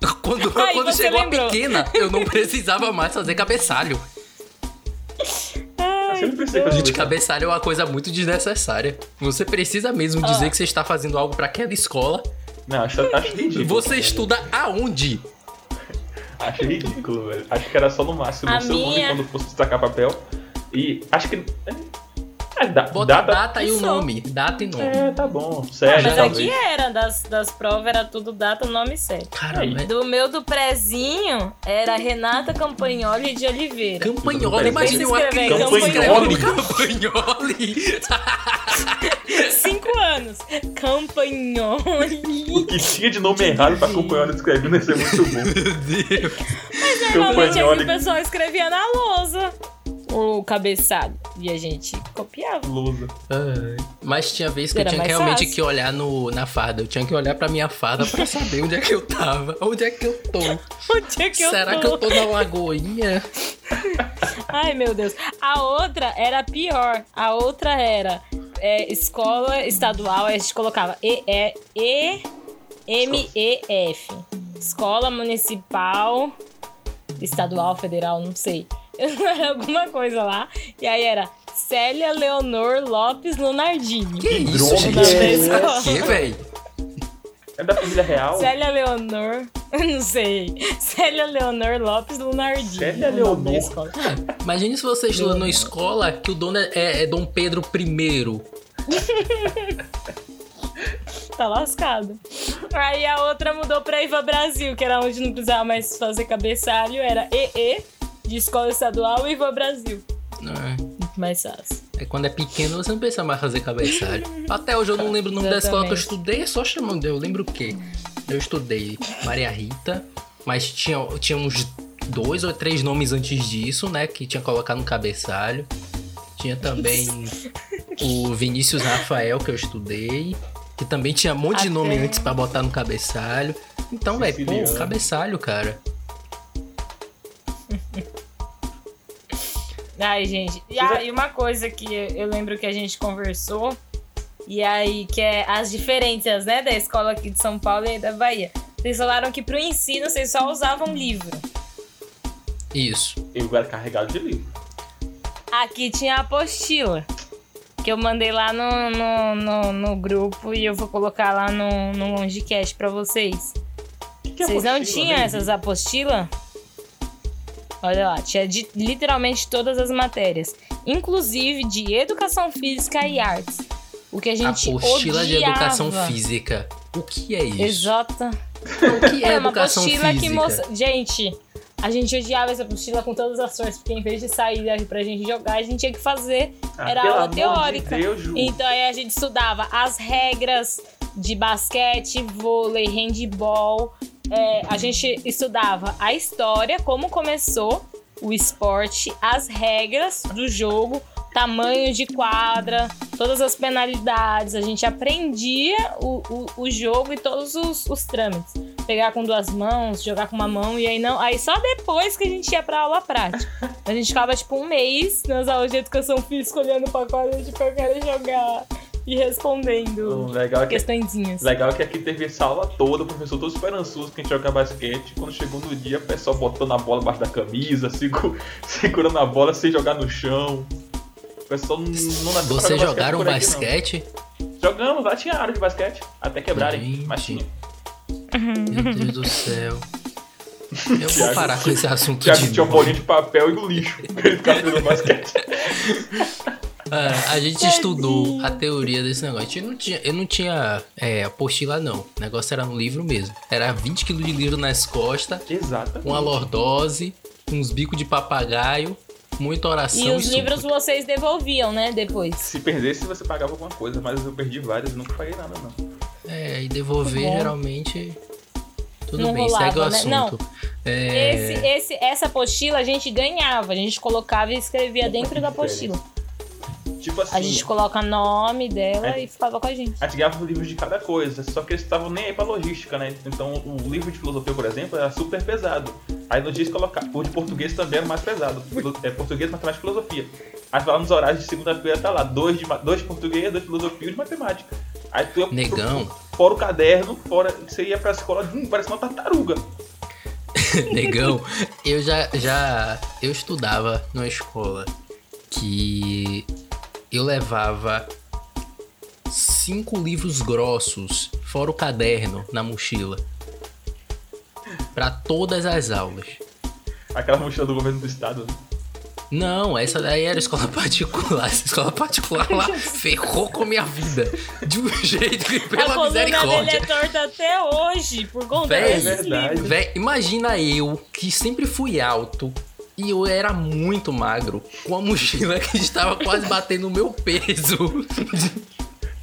Quando, quando chegou lembrou. a pequena, eu não precisava mais fazer cabeçalho. Gente, cabeçalho é uma coisa muito desnecessária. Você precisa mesmo dizer que você está fazendo algo pra aquela escola. não, acho, acho ridículo. Você estuda aonde? Acho ridículo, velho. Acho que era só no máximo o seu nome minha- quando fosse destacar papel. E acho que. É, da, Bota data. data e o nome. Data e nome. É, tá bom. Ah, Sérgio, mas talvez. aqui era, das, das provas era tudo data, nome certo. Caramba, é Do meu do prezinho era Renata Campagnoli de Oliveira. Campanholi, imagina criança Campanholi. escrevendo Campanholi. Cinco anos. Campagnoli. O que tinha de nome errado pra acompanhar escrevendo ia ser muito bom. Meu Deus. Normalmente aqui Campagnoli. o pessoal escrevia na lousa o cabeçalho. E a gente copiava. Lusa. Ai, Mas tinha vez que Era eu tinha que realmente fácil. que olhar no, na farda. Eu tinha que olhar pra minha farda pra saber onde é que eu tava. Onde é que eu tô? Onde é que eu Será tô? que eu tô na lagoinha? Ai, meu Deus. A outra era pior. A outra era é, escola estadual, a gente colocava E, E, E, M, E, F. Escola municipal, estadual, federal, não sei. Era alguma coisa lá. E aí era Célia Leonor Lopes Lunardini. Que isso, gente? é aqui, velho? É da família real? Célia Leonor, não sei. Célia Leonor Lopes Lunardini. Célia Leonor. escola. Imagine se você estuda numa escola que o dono é, é- é Dom Pedro I. Tá lascado. Aí a outra mudou pra Iva Brasil, que era onde não precisava mais fazer cabeçalho. Era EE, de escola estadual, Iva Brasil. É, Muito mais fácil. é quando é pequeno você não precisa mais fazer cabeçalho. Até hoje eu não lembro o nome da escola que eu Exatamente. estudei, é só chamando. Eu lembro o quê? Eu estudei Maria Rita, mas tinha, tinha uns dois ou três nomes antes disso, né? Que tinha que colocar no cabeçalho. Tinha também o Vinícius Rafael, que eu estudei. Que também tinha um monte de nome Até- antes pra botar no cabeçalho. Então, velho, pô, cabeçalho, cara. Ai, gente. E, ah, e uma coisa que eu, lembro que a gente conversou, e aí, que é as diferenças, né, da escola aqui de São Paulo e da Bahia. Vocês falaram que pro ensino vocês só usavam livro. Isso. Eu era carregado de livro. Aqui tinha a apostila. Que eu mandei lá no, no, no, no grupo e eu vou colocar lá no, no Longecast pra vocês. Que que é Vocês não apostila, tinham né? essas apostilas? Olha lá, tinha de- literalmente todas as matérias. Inclusive de educação física e artes. O que a gente Apostila de odiava. educação física. O que é isso? Exata. O que é, É uma educação apostila física? que mostra. Gente, a gente odiava essa apostila com todas as forças, porque em vez de sair pra gente jogar, a gente tinha que fazer. Ah, Era aula amor de teórica. Deus. Então aí a gente estudava as regras de basquete, vôlei, handball. É, a gente estudava a história, como começou o esporte, as regras do jogo, tamanho de quadra, todas as penalidades. A gente aprendia o, o, o jogo e todos os, os trâmites. Pegar com duas mãos, jogar com uma mão, e aí não. Aí só depois que a gente ia pra aula prática. A gente ficava tipo um mês nas aulas de educação física olhando pra quadra, tipo, eu quero jogar e respondendo Legal é que questõezinhas. Legal que aqui teve essa aula toda, o professor todo esperançoso que a gente joga basquete. Quando chegou no dia, o pessoal botando a bola embaixo da camisa, segu- segurando a bola sem jogar no chão. O pessoal não, não Vocês jogar jogaram por aqui, basquete? Jogamos, lá tinha área de basquete. Até quebrarem, Gente. mas tinha. Meu Deus do céu. Eu vou Thiago- parar com esse assunto de tinha uma novo. bolinha de papel e do lixo. Ele ficava jogando basquete. Ah, a gente estudou a teoria desse negócio. Gente não tinha, eu não tinha é, apostila, não. O negócio era no livro mesmo. Era 20 kg de livro nas costas, Exatamente. uma lordose, uns bicos de papagaio, muita oração E e, os livros súplica. vocês devolviam, né? Depois. Se perdesse, você pagava alguma coisa, mas eu perdi vários e nunca paguei nada, não. É, e devolver geralmente... Tudo Não bem, segue o rolava, né? Não. assunto. É, Esse, esse, essa apostila a gente ganhava, a gente colocava e escrevia dentro da apostila. Tipo assim, A gente coloca nome dela É. e ficava com a gente. a gente ganhava os livros de cada coisa, só que eles estavam nem aí pra logística, né? Então o livro de filosofia, por exemplo, era super pesado. Aí no dia colocar, o de português também era mais pesado. É português, matemática e filosofia. Aí lá nos horários de segunda-feira tá lá, dois de, dois de português, dois de filosofia e um de matemática. Aí tu ia pro- Negão. fora o caderno, fora, você ia pra escola, hum, parece uma tartaruga. Negão, eu já, já. Eu estudava numa escola que eu levava cinco livros grossos, fora o caderno, na mochila. Pra todas as aulas. Aquela mochila do governo do estado. né? Não, essa daí era escola particular. Essa escola particular lá ferrou com a minha vida. De um jeito que, a pela dele misericórdia. é torta até hoje, por conta Véi, desses é. Véi, imagina eu, que sempre fui alto e eu era muito magro, com a mochila que estava quase batendo o meu peso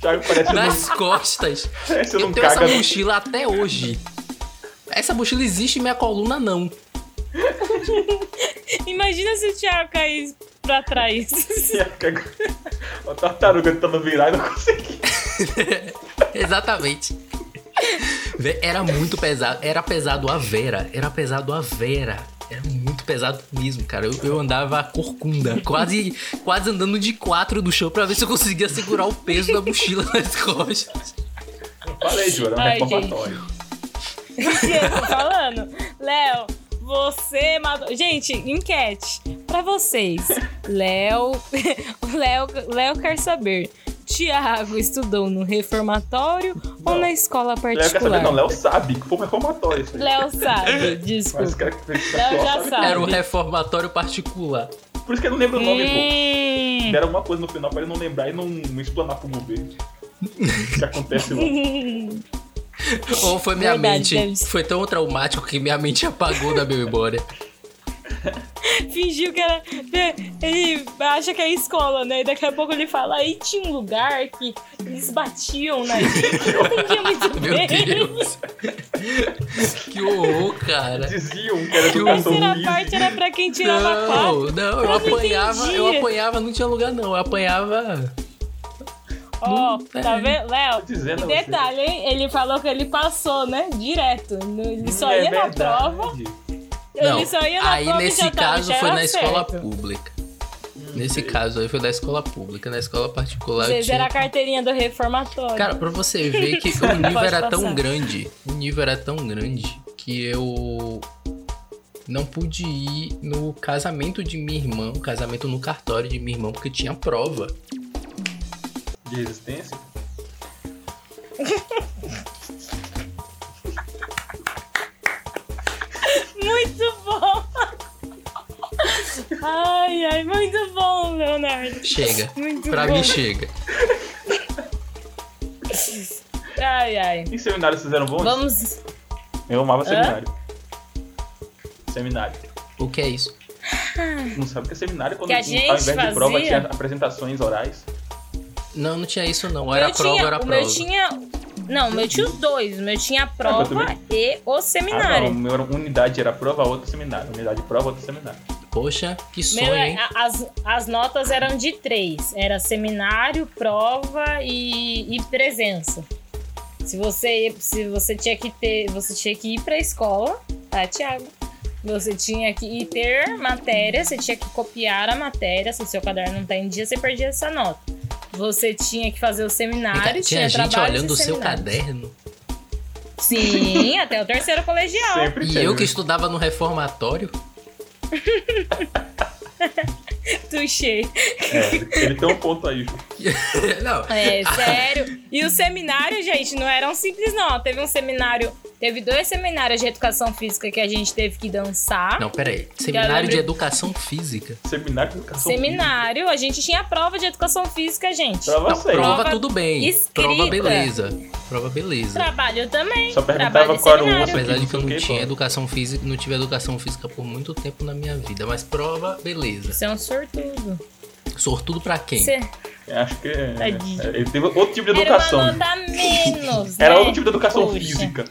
Thiago parece nas costas. não, parece Eu tenho essa mochila até hoje. Essa mochila existe e minha coluna não. Imagina se o Thiago caísse pra trás. A tartaruga tentando virar e não consegui. Exatamente. Era muito pesado. Era pesado a Vera. Era pesado a Vera. Era muito pesado mesmo, cara. Eu, eu andava corcunda, quase, quase andando de quatro do chão pra ver se eu conseguia segurar o peso da mochila nas costas. Falei, Ju, era um Ai, reformatório. que eu tô falando? Léo, você matou. Gente, enquete. Pra vocês. Léo. Léo, Léo quer saber. Tiago estudou no reformatório ou na escola Léo quer saber, particular? não, Léo sabe que foi um reformatório isso aí. Léo sabe, Mas desculpa. cara Léo já sabe. Era um reformatório particular. Por isso que eu não lembro o nome, pô. Hum. Deram alguma coisa no final pra ele não lembrar e não, não explanar pro governo. O que acontece lá. Ou foi minha Verdade, mente. Foi tão traumático que minha mente apagou da minha memória. Fingiu que era. Ele acha que é escola, né? E daqui a pouco ele fala. Aí tinha um lugar que eles batiam na gente. Eu não entendia muito Meu bem. Deus. que horror, cara. Diziam que era Que A terceira parte era pra quem tirava quatro. Não, não, eu não apanhava, eu apanhava, não tinha lugar não. Eu apanhava. Ó, Não, tá é. vendo? Léo, e você. detalhe, hein? Ele falou que ele passou, né? Direto. Ele só é ia na verdade. prova. Não, Ele só ia na aí nesse caso foi era na escola certo. pública. Nesse caso aí foi da escola pública. Na escola particular Vocês tinha... eram a carteirinha do reformatório. Cara, pra você ver que o nível Pode era tão passar. grande, o nível era tão grande que eu não pude ir no casamento de minha irmã, o casamento no cartório de minha irmã, porque tinha prova. De resistência. Muito bom! Ai, ai, muito bom, Leonardo. Chega. Muito pra bom. mim chega. Ai, ai. E seminários vocês eram bons? Vamos. Eu amava Hã? seminário. Seminário. O que é isso? Não sabe o que é seminário quando Que a ao gente invés de prova fazia- tinha apresentações orais. Não, não tinha isso não. O Era prova, tinha, era o prova. meu tinha. Não, o meu tinha os dois. O meu tinha a mas prova também- e o Ah, não. seminário. Meu unidade era prova, outra seminário. Unidade prova, outra seminário. Poxa, que Meu, sonho, hein? a- as, as notas eram de três. Era seminário, prova e, e presença. Se você, se você tinha que ter, você tinha que ir pra escola, tá, Thiago? Você tinha que ir ter matéria, você tinha que copiar a matéria. Se o seu caderno não tá em dia, você perdia essa nota. Você tinha que fazer o cá, seminário, tinha gente trabalhos olhando o seu caderno. Sim, até o terceiro colegial. Sempre E teve. eu que estudava no reformatório. Tuxei. É, ele tem um ponto aí, Ju. não, É, sério. E o seminário, gente, não era um simples, não. Teve um seminário. Teve dois seminários de educação física que a gente teve que dançar. não, peraí. Seminário lembro- de educação física. Seminário de educação Seminário, a gente tinha prova de educação física, gente. física. Pra Não, você. prova, Prova tudo bem. escrita. Prova beleza. Prova beleza. Trabalho também. Só perguntava qual era o osso Apesar de que eu Não tinha educação física, não tive educação física por muito tempo na minha vida, mas prova, beleza. Você é um sortudo. Sortudo pra quem? Você Acho que é, Tadinho. é, ele teve outro tipo de era educação. nota menos, Era né? outro tipo de educação Poxa. física.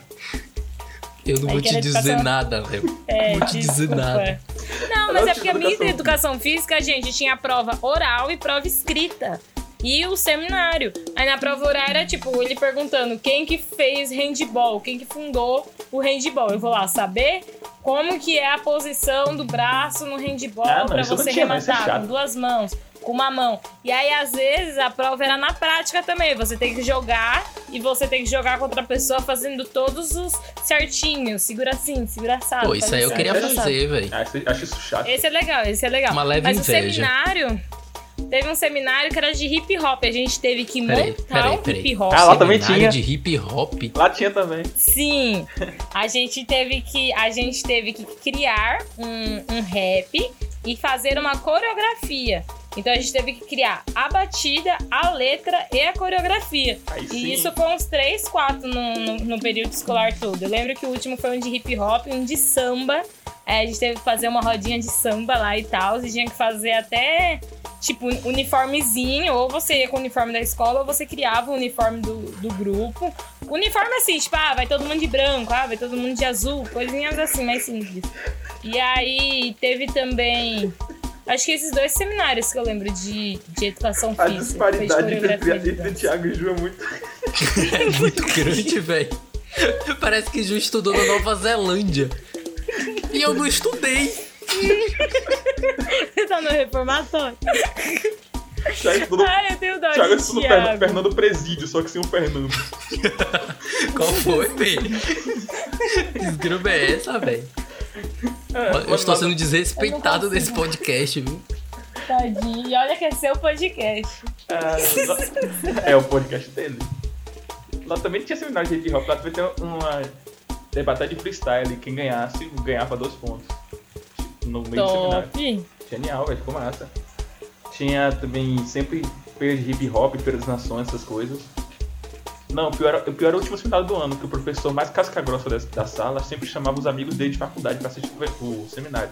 Eu não Aí vou te era dizer educação- nada, Léo. É, Não vou te dizer nada. Não, mas é porque a minha educação educação física, a gente tinha prova oral e prova escrita. E o seminário. Aí na prova oral era tipo, ele perguntando quem que fez handball, quem que fundou o handball. Eu vou lá saber como que é a posição do braço no handball Ah, não você tinha, é rematar com duas mãos, com uma mão. E aí, às vezes, a prova era na prática também. Você tem que jogar e você tem que jogar contra a pessoa fazendo todos os certinhos. Segura assim, segura assado. Pô, isso faz aí eu assim, queria fazer, velho. Acho, isso chato. Esse é legal, esse é legal. Uma leve Mas o inveja. seminário. Teve um seminário que era de hip hop. A gente teve que Peraí, montar peraí, um peraí. hip hop. Ah, lá também Seminário tinha. de hip hop. Lá tinha também. Sim. A gente teve que. A gente teve que criar um, um rap e fazer uma coreografia. Então a gente teve que criar a batida, a letra e a coreografia. Aí. E isso foi uns 3, 4 no, no, no período escolar todo. Eu lembro que o último foi um de hip hop, um de samba. É, a gente teve que fazer uma rodinha de samba lá e tal. E tinha que fazer até, tipo, uniformezinho. Ou você ia com o uniforme da escola, ou você criava o uniforme do, do grupo. Uniforme assim, tipo, ah, vai todo mundo de branco, ah, vai todo mundo de azul. Coisinhas assim, mais simples. E aí teve também... Acho que esses dois seminários que eu lembro de, de educação A física. de disparidade entre, entre. Thiago e Ju é muito. É muito grande, velho. Parece que Ju estudou na Nova Zelândia. E eu não estudei. Você tá no reformatório? Thiago estudou, Ai, eu tenho dó Thiago de estudou Thiago. Fernando, Fernando Presídio, só que sem o Fernando. Qual foi, velho? Que desgrama é essa, velho? Eu estou sendo desrespeitado nesse podcast, viu? Tadinho. E olha que é seu podcast. Ah, lá- é o podcast dele. Lá também tinha seminário de hip hop, lá também tem uma batalha de freestyle. Quem ganhasse ganhava dois pontos. No meio do seminário. Top. Genial, velho, ficou massa. Tinha também sempre feira de hip hop, feira das nações, essas coisas. Não, o pior, o pior era o último seminário do ano, que o professor mais casca-grossa da, da sala sempre chamava os amigos dele de faculdade pra assistir o, o seminário.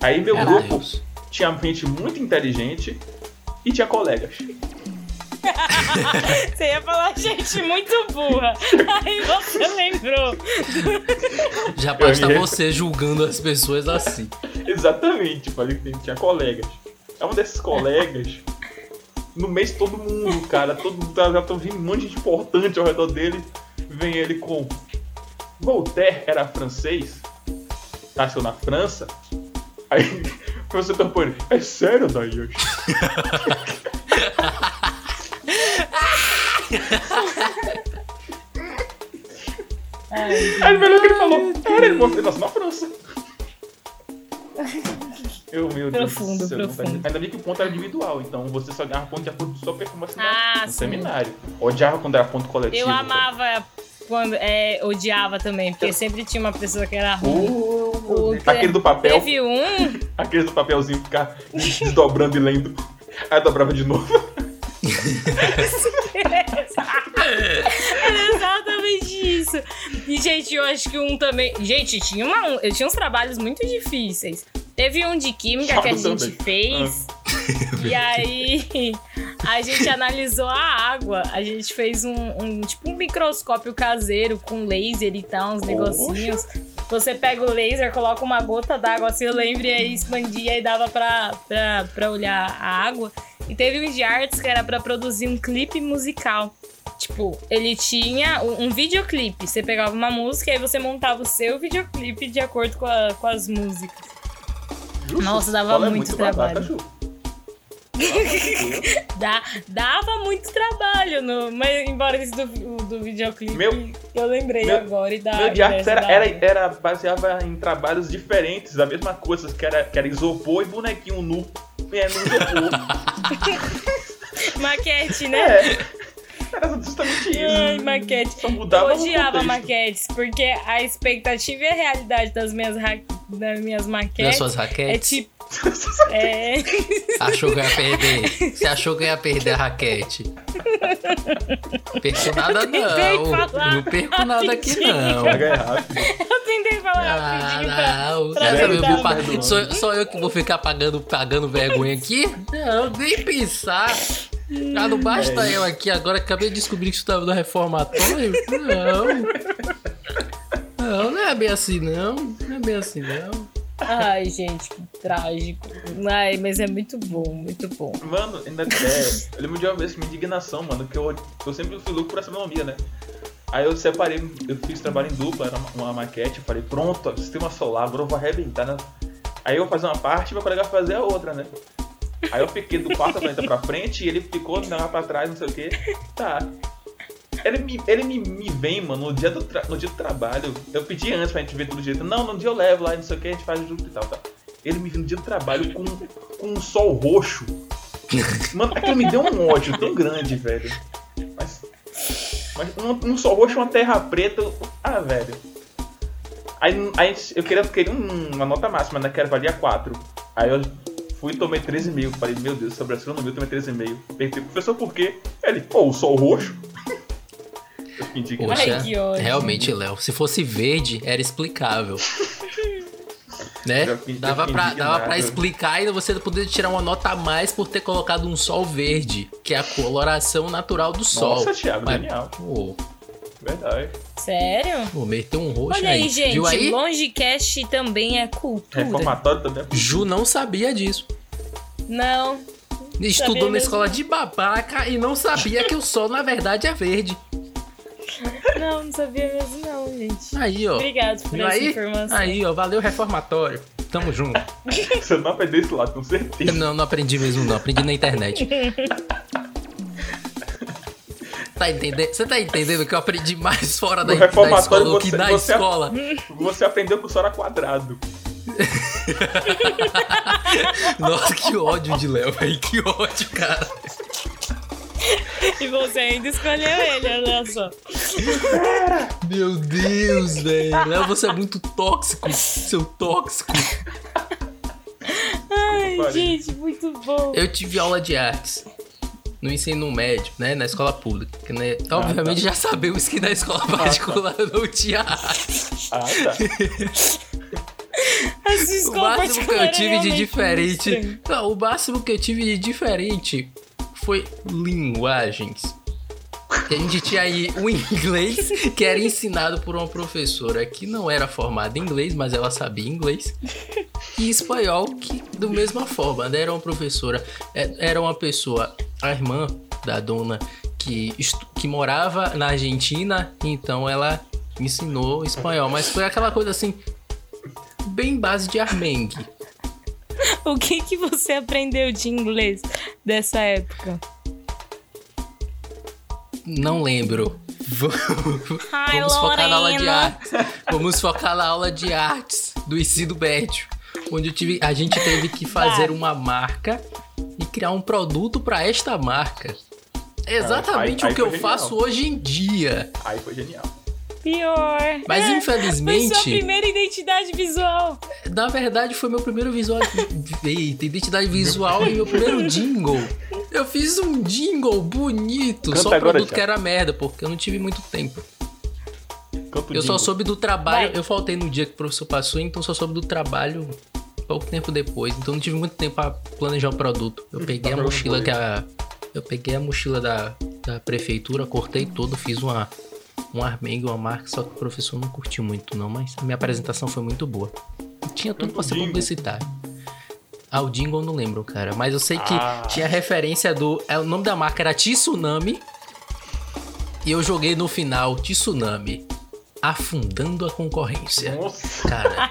Aí meu grupo Deus. tinha gente muito inteligente e tinha colegas. Você ia falar gente muito burra. Aí você lembrou. Já basta ia- você julgando as pessoas assim. Exatamente, falei que tinha colegas. É um desses colegas. No mês todo mundo, cara, todo mundo tá- já tô vendo um monte de gente importante ao redor dele. Vem ele com Voltaire era francês, nasceu na França. Aí o professor Tampone, é sério, Dayoshi? Aí o melhor que ele falou, era ele ele nasceu na França. Eu, meu Deus Profundo, do céu, profundo. Ainda bem que o ponto era individual, então você só ganhava ponto de acordo com sua performance Ah, no sim. seminário. Odiava quando era ponto coletivo. eu amava quando. É, odiava também, porque sempre tinha uma pessoa que era ruim. Uh, aquele do papel, Teve um. aquele do papelzinho ficar desdobrando e lendo. Aí dobrava de novo. Era exatamente isso. E, gente, eu acho que um também. Gente, tinha, uma, um- eu tinha uns trabalhos muito difíceis. Teve um de química que a Chato gente também. fez. E aí a gente analisou a água. A gente fez um, um- tipo um microscópio caseiro com laser e tal, uns negocinhos. Você pega o laser, coloca uma gota d'água assim, eu lembro, e aí expandia e dava pra, pra, pra olhar a água. E teve um de artes que era pra produzir um clipe musical. Tipo, ele tinha um, um videoclipe. Você pegava uma música e aí você montava o seu videoclipe de acordo com, a- com as músicas. Justo, Nossa, dava escola é muito trabalho. Dá, dava muito trabalho, no, mas embora esse do, do videoclipe, Meu- eu lembrei meu- agora e da. Meu de era, era, era baseava em trabalhos diferentes, da mesma coisa, que era, que era isopor e bonequinho nu. É, no isopor. Maquete, né? é. Era justamente isso. Ai, maquete. Só mudava eu odiava maquetes, porque a expectativa e a realidade das minhas, ra- das minhas maquetes suas é raquetes. tipo. É. Achou que ia perder. Você achou que ia perder a raquete. Perco nada não. falar Não perco nada aqui não. Eu tentei falar Ah, rapidinho pra. não. pra vez eu vou sou, sou eu que vou ficar pagando, pagando vergonha aqui? Não, nem pensar. Ah, não basta É eu aqui agora, acabei de descobrir que isso tava no reformatório. Não. Não, não é bem assim não. Não é bem assim não. Ai, gente, que trágico. Ai, mas é muito bom, muito bom. Mano, ainda é. Eu lembro de uma vez minha indignação, mano, que eu, eu sempre fui louco por astronomia, né? Aí eu separei, eu fiz trabalho em dupla, era uma, maquete, falei, pronto, sistema solar, agora eu vou arrebentar, né? Aí eu vou fazer uma parte e meu colega fazer a outra, né? Aí eu fiquei do quarto planeta pra frente e ele ficou lá pra trás, não sei o que. Tá. Ele me, ele me, me vem, mano, no dia, do no dia do trabalho. Eu pedi antes pra gente ver tudo jeito. Não, no dia eu levo lá, não sei o que, a gente faz junto e tal, tá. Ele me viu no dia do trabalho com, com um sol roxo. Mano, aquilo me deu um ódio tão grande, velho. Mas. Mas um, um sol roxo uma terra preta. Ah, velho. Aí, aí eu queria, queria um- uma nota máxima, né? Que era valia 4. Aí eu fui e tomei 13,5. Falei, meu Deus, sobre astronomia eu tomei 13,5. Perguntei, professor, por quê? Ele, pô, o sol roxo. Indignado. Poxa, Ai, que ódio. realmente, Léo, se fosse verde, era explicável. né? Dava pra, dava pra explicar e você poder tirar uma nota a mais por ter colocado um sol verde, que é a coloração natural do sol. Nossa, Thiago, Mas, genial. Pô, Verdade. Sério? pô, meteu um roxo Olha aí, gente. Viu aí? Longecast também é cultura. Reformatório também é Ju não sabia disso. Não. Estudou Sabia na mesmo. escola de babaca e não sabia que o sol, na verdade, é verde. Não, não sabia mesmo não, gente. Aí, ó. Obrigado por Viu essa aí? informação. Aí, ó. Valeu, reformatório. Tamo junto. Você não aprendeu isso lá, com certeza. Não, não aprendi mesmo, não. Aprendi na internet. Tá entendendo? Você tá entendendo que eu aprendi mais fora da, da reformatório escola do que na você- escola? Você aprendeu com o Sora quadrado. Nossa, que ódio de Léo, velho. Que ódio, cara. E você ainda escolheu ele, olha só. Meu Deus, velho. Léo, você é muito tóxico. Seu tóxico. Ai, gente, muito bom. Eu tive aula de artes no ensino médio, né? Na escola pública. que, né, obviamente já sabemos que na escola particular não tinha arte. Ah, tá. O máximo que eu tive de diferente. Não, o máximo que eu tive de diferente foi linguagens. A gente tinha aí o inglês, que era ensinado por uma professora que não era formada em inglês, mas ela sabia inglês. E espanhol, que da mesma forma, né? Era uma professora, é, era uma pessoa, a irmã da dona, que, que morava na Argentina, então ela ensinou espanhol. Mas foi aquela coisa assim, bem base de armengue. O que que você aprendeu de inglês dessa época? Não lembro. Ai, Vamos focar na aula de artes. Vamos focar na aula de artes do ensino médio. Onde eu tive, a gente teve que fazer Vai. uma marca e criar um produto para esta marca. Exatamente Aí- aí o que eu genial. faço hoje em dia. Aí foi genial. Pior. Mas É, Foi infelizmente, sua primeira identidade visual. na verdade, foi meu primeiro visual. Eita, identidade visual e meu primeiro jingle. Eu fiz um jingle bonito, Canta só o agora, produto que Thiago. era merda, porque eu não tive muito tempo. Campo Eu só Dingo. soube do trabalho, Vai. eu faltei no dia que o professor passou, então só soube do trabalho pouco tempo depois. Então não tive muito tempo pra planejar o produto. Eu peguei a jogando mochila que a. Eu peguei a mochila da, da prefeitura, cortei todo, fiz uma, um armengue, uma marca, só que o professor não curtiu muito, não, mas a minha apresentação foi muito boa. Tinha tudo pra ser publicitário. Ah, o jingle eu não lembro, cara. Mas eu sei que Ah. tinha referência do. é, O nome da marca era Tsunami. E eu joguei no final Tsunami. Afundando a concorrência. Nossa. Cara,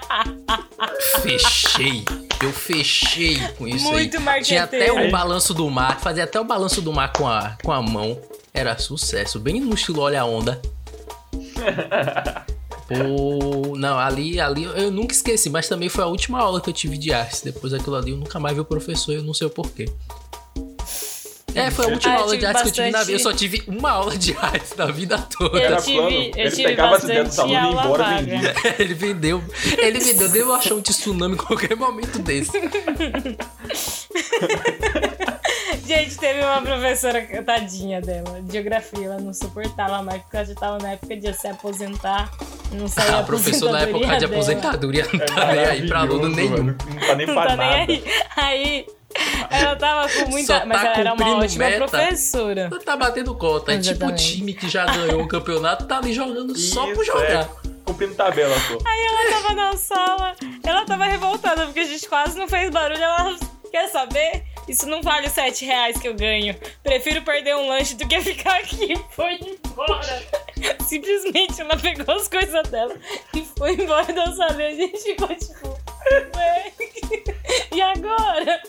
fechei. Eu fechei com isso Muito aí. Tinha até o balanço do mar. Fazia até o balanço do mar com a, com a mão. Era sucesso. Bem no estilo Olha a Onda. Pô, não, ali, ali eu nunca esqueci, mas também foi a última aula que eu tive de artes. Depois daquilo ali eu nunca mais vi o professor e eu não sei o porquê. É, foi a última Ah, aula de artes que eu tive na bastante- vida. Eu só tive uma aula de artes na vida toda. Eu tive, plano. eu Ele tive pegava as dos bastante alunos e ia embora, vaga. vendia. Ele vendeu. Ele vendeu. Devo achar um tsunami em qualquer momento desse. Gente, teve uma professora, tadinha dela, de geografia, ela não suportava mais, porque ela já tava na época de se aposentar, não saía A professora na época de dela. aposentadoria não É tá nem aí pra aluno nenhum. Não tá nem Não pra tá nem nada. aí. Aí, ela tava com muita... Só mas tá ela era uma ótima meta. professora. Tá batendo conta. É tipo o time que já ganhou um campeonato, tá ali jogando só por Isso, jogar. é. cumprindo tabela, pô. Aí ela tava na sala, ela tava revoltada porque a gente quase não fez barulho. Ela quer saber? Isso não vale os 7 reais que eu ganho. Prefiro perder um lanche do que ficar aqui. Foi embora. Simplesmente ela pegou as coisas dela e foi embora da sala. E a gente ficou tipo. "Ué, E agora?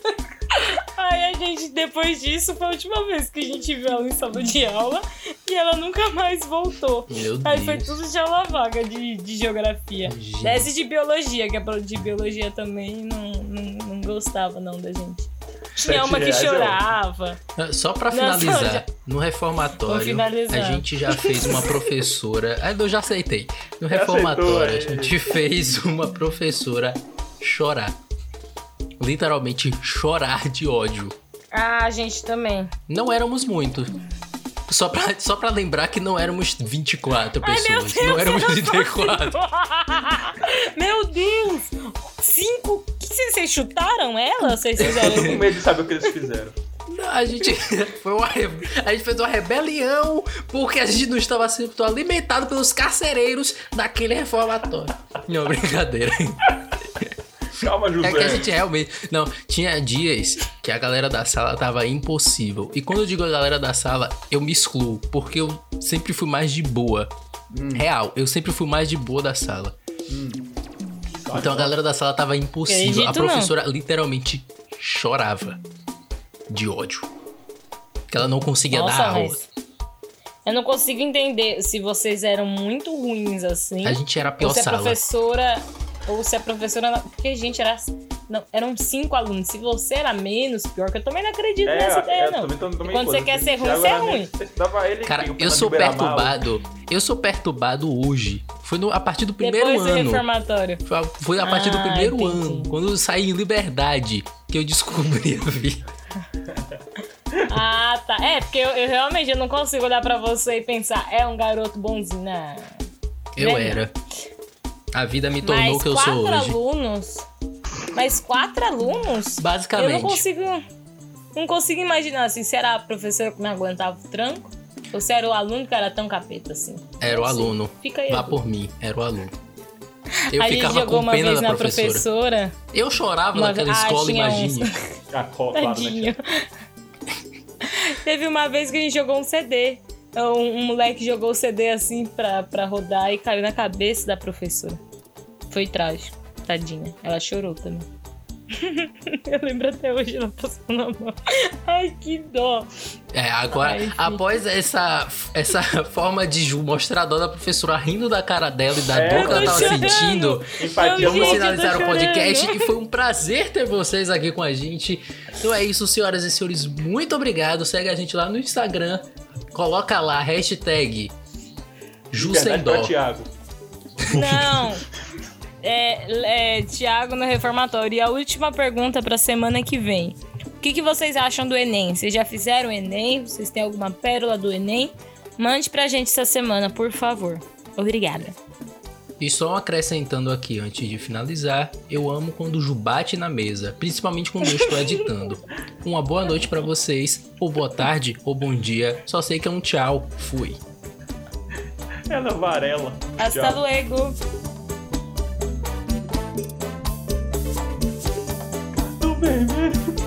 Aí a gente, depois disso, foi a última vez que a gente viu ela em sala de aula e ela nunca mais voltou. Meu Aí foi Deus. tudo de aula vaga de, de geografia. Gente. Desce de biologia, que a pro- de biologia também não, não, não gostava não da gente. Tinha uma que é chorava. Só pra Não, finalizar, só já- no reformatório, a gente já fez uma professora. Ah, eu já aceitei. No reformatório, aceitou, a gente fez uma professora chorar. Literalmente chorar de ódio. Ah, a gente também. Não éramos muitos. Só pra, só pra lembrar que não éramos 24 Ai, meu pessoas. Deus, não éramos eu não 34. Meu Deus! Cinco. Que vocês, chutaram ela? Vocês fizeram Com medo de saber o que eles fizeram. Não, A gente, foi uma, a gente fez uma rebelião porque a gente não estava sendo alimentado pelos carcereiros daquele reformatório. Não, brincadeira. Calma, José. É que a gente realmente. Não, tinha dias que a galera da sala tava impossível. E quando eu digo a galera da sala, eu me excluo, porque eu sempre fui mais de boa. Real, eu sempre fui mais de boa da sala. Então a galera da sala tava impossível. a Acredito não. professora literalmente chorava de ódio. Que ela não conseguia dar Nossa, aula. mas. Eu não consigo entender se vocês eram muito ruins assim. A gente era a pior ou se a sala. professora. Ou se a professora. Porque a gente era. Não, eram cinco alunos. Se você era menos, pior que eu também não acredito É, nessa é, ideia, não. também tô- também quando você quer ser ruim, você é ruim. ele Cara, eu sou perturbado. Eu sou perturbado hoje. Foi no- a partir do primeiro Depois do ano. reformatório. Foi a- Foi a partir do Ah, primeiro entendi. ano, quando eu saí em liberdade, que eu descobri a vida. Ah, tá. É, porque eu, eu realmente eu não consigo olhar pra você e pensar, é um garoto bonzinho. Não. Eu Né? era. A vida me tornou o Mas que eu quatro sou hoje. alunos. Mas quatro alunos? Basicamente. Eu não consigo. Não consigo imaginar assim, se era a professora que não aguentava o tranco. Ou se era o aluno que era tão capeta assim. Era o aluno. Fica aí. Vá por mim, era o aluno. Eu a gente ficava jogou com uma pena da na professora. professora. Eu chorava Uma naquela ah, escola, imagine. Né, Tadinho. Teve uma vez que a gente jogou um CD. Um, um moleque jogou o CD assim pra, pra rodar e caiu na cabeça da professora. Foi trágico. Tadinha. Ela chorou também. Eu lembro até hoje ela passando a mão. Ai, que dó. É, agora, Ai, após essa, essa forma de Ju mostrar a dó da professora rindo da cara dela e da É, dor que ela tava chorando. sentindo, Empatia Vamos gente, finalizar o podcast e foi um prazer ter vocês aqui com a gente. Então é isso, senhoras e senhores. Muito obrigado. Segue a gente lá no Instagram. Coloca lá, hashtag Ju sem Verdade pra dó. Thiago. Não. É, é, Tiago no reformatório. E a última pergunta pra semana que vem. O que, que vocês acham do Enem? Vocês já fizeram o Enem? Vocês têm alguma pérola do Enem? Mande pra gente essa semana, por favor. Obrigada. E só acrescentando aqui antes de finalizar, eu amo quando o Ju bate na mesa, principalmente quando eu estou editando. Uma boa noite pra vocês, ou boa tarde, ou bom dia. Só sei que é um tchau. Fui. Ela Varela. Hasta Tchau. luego. Do vermelho.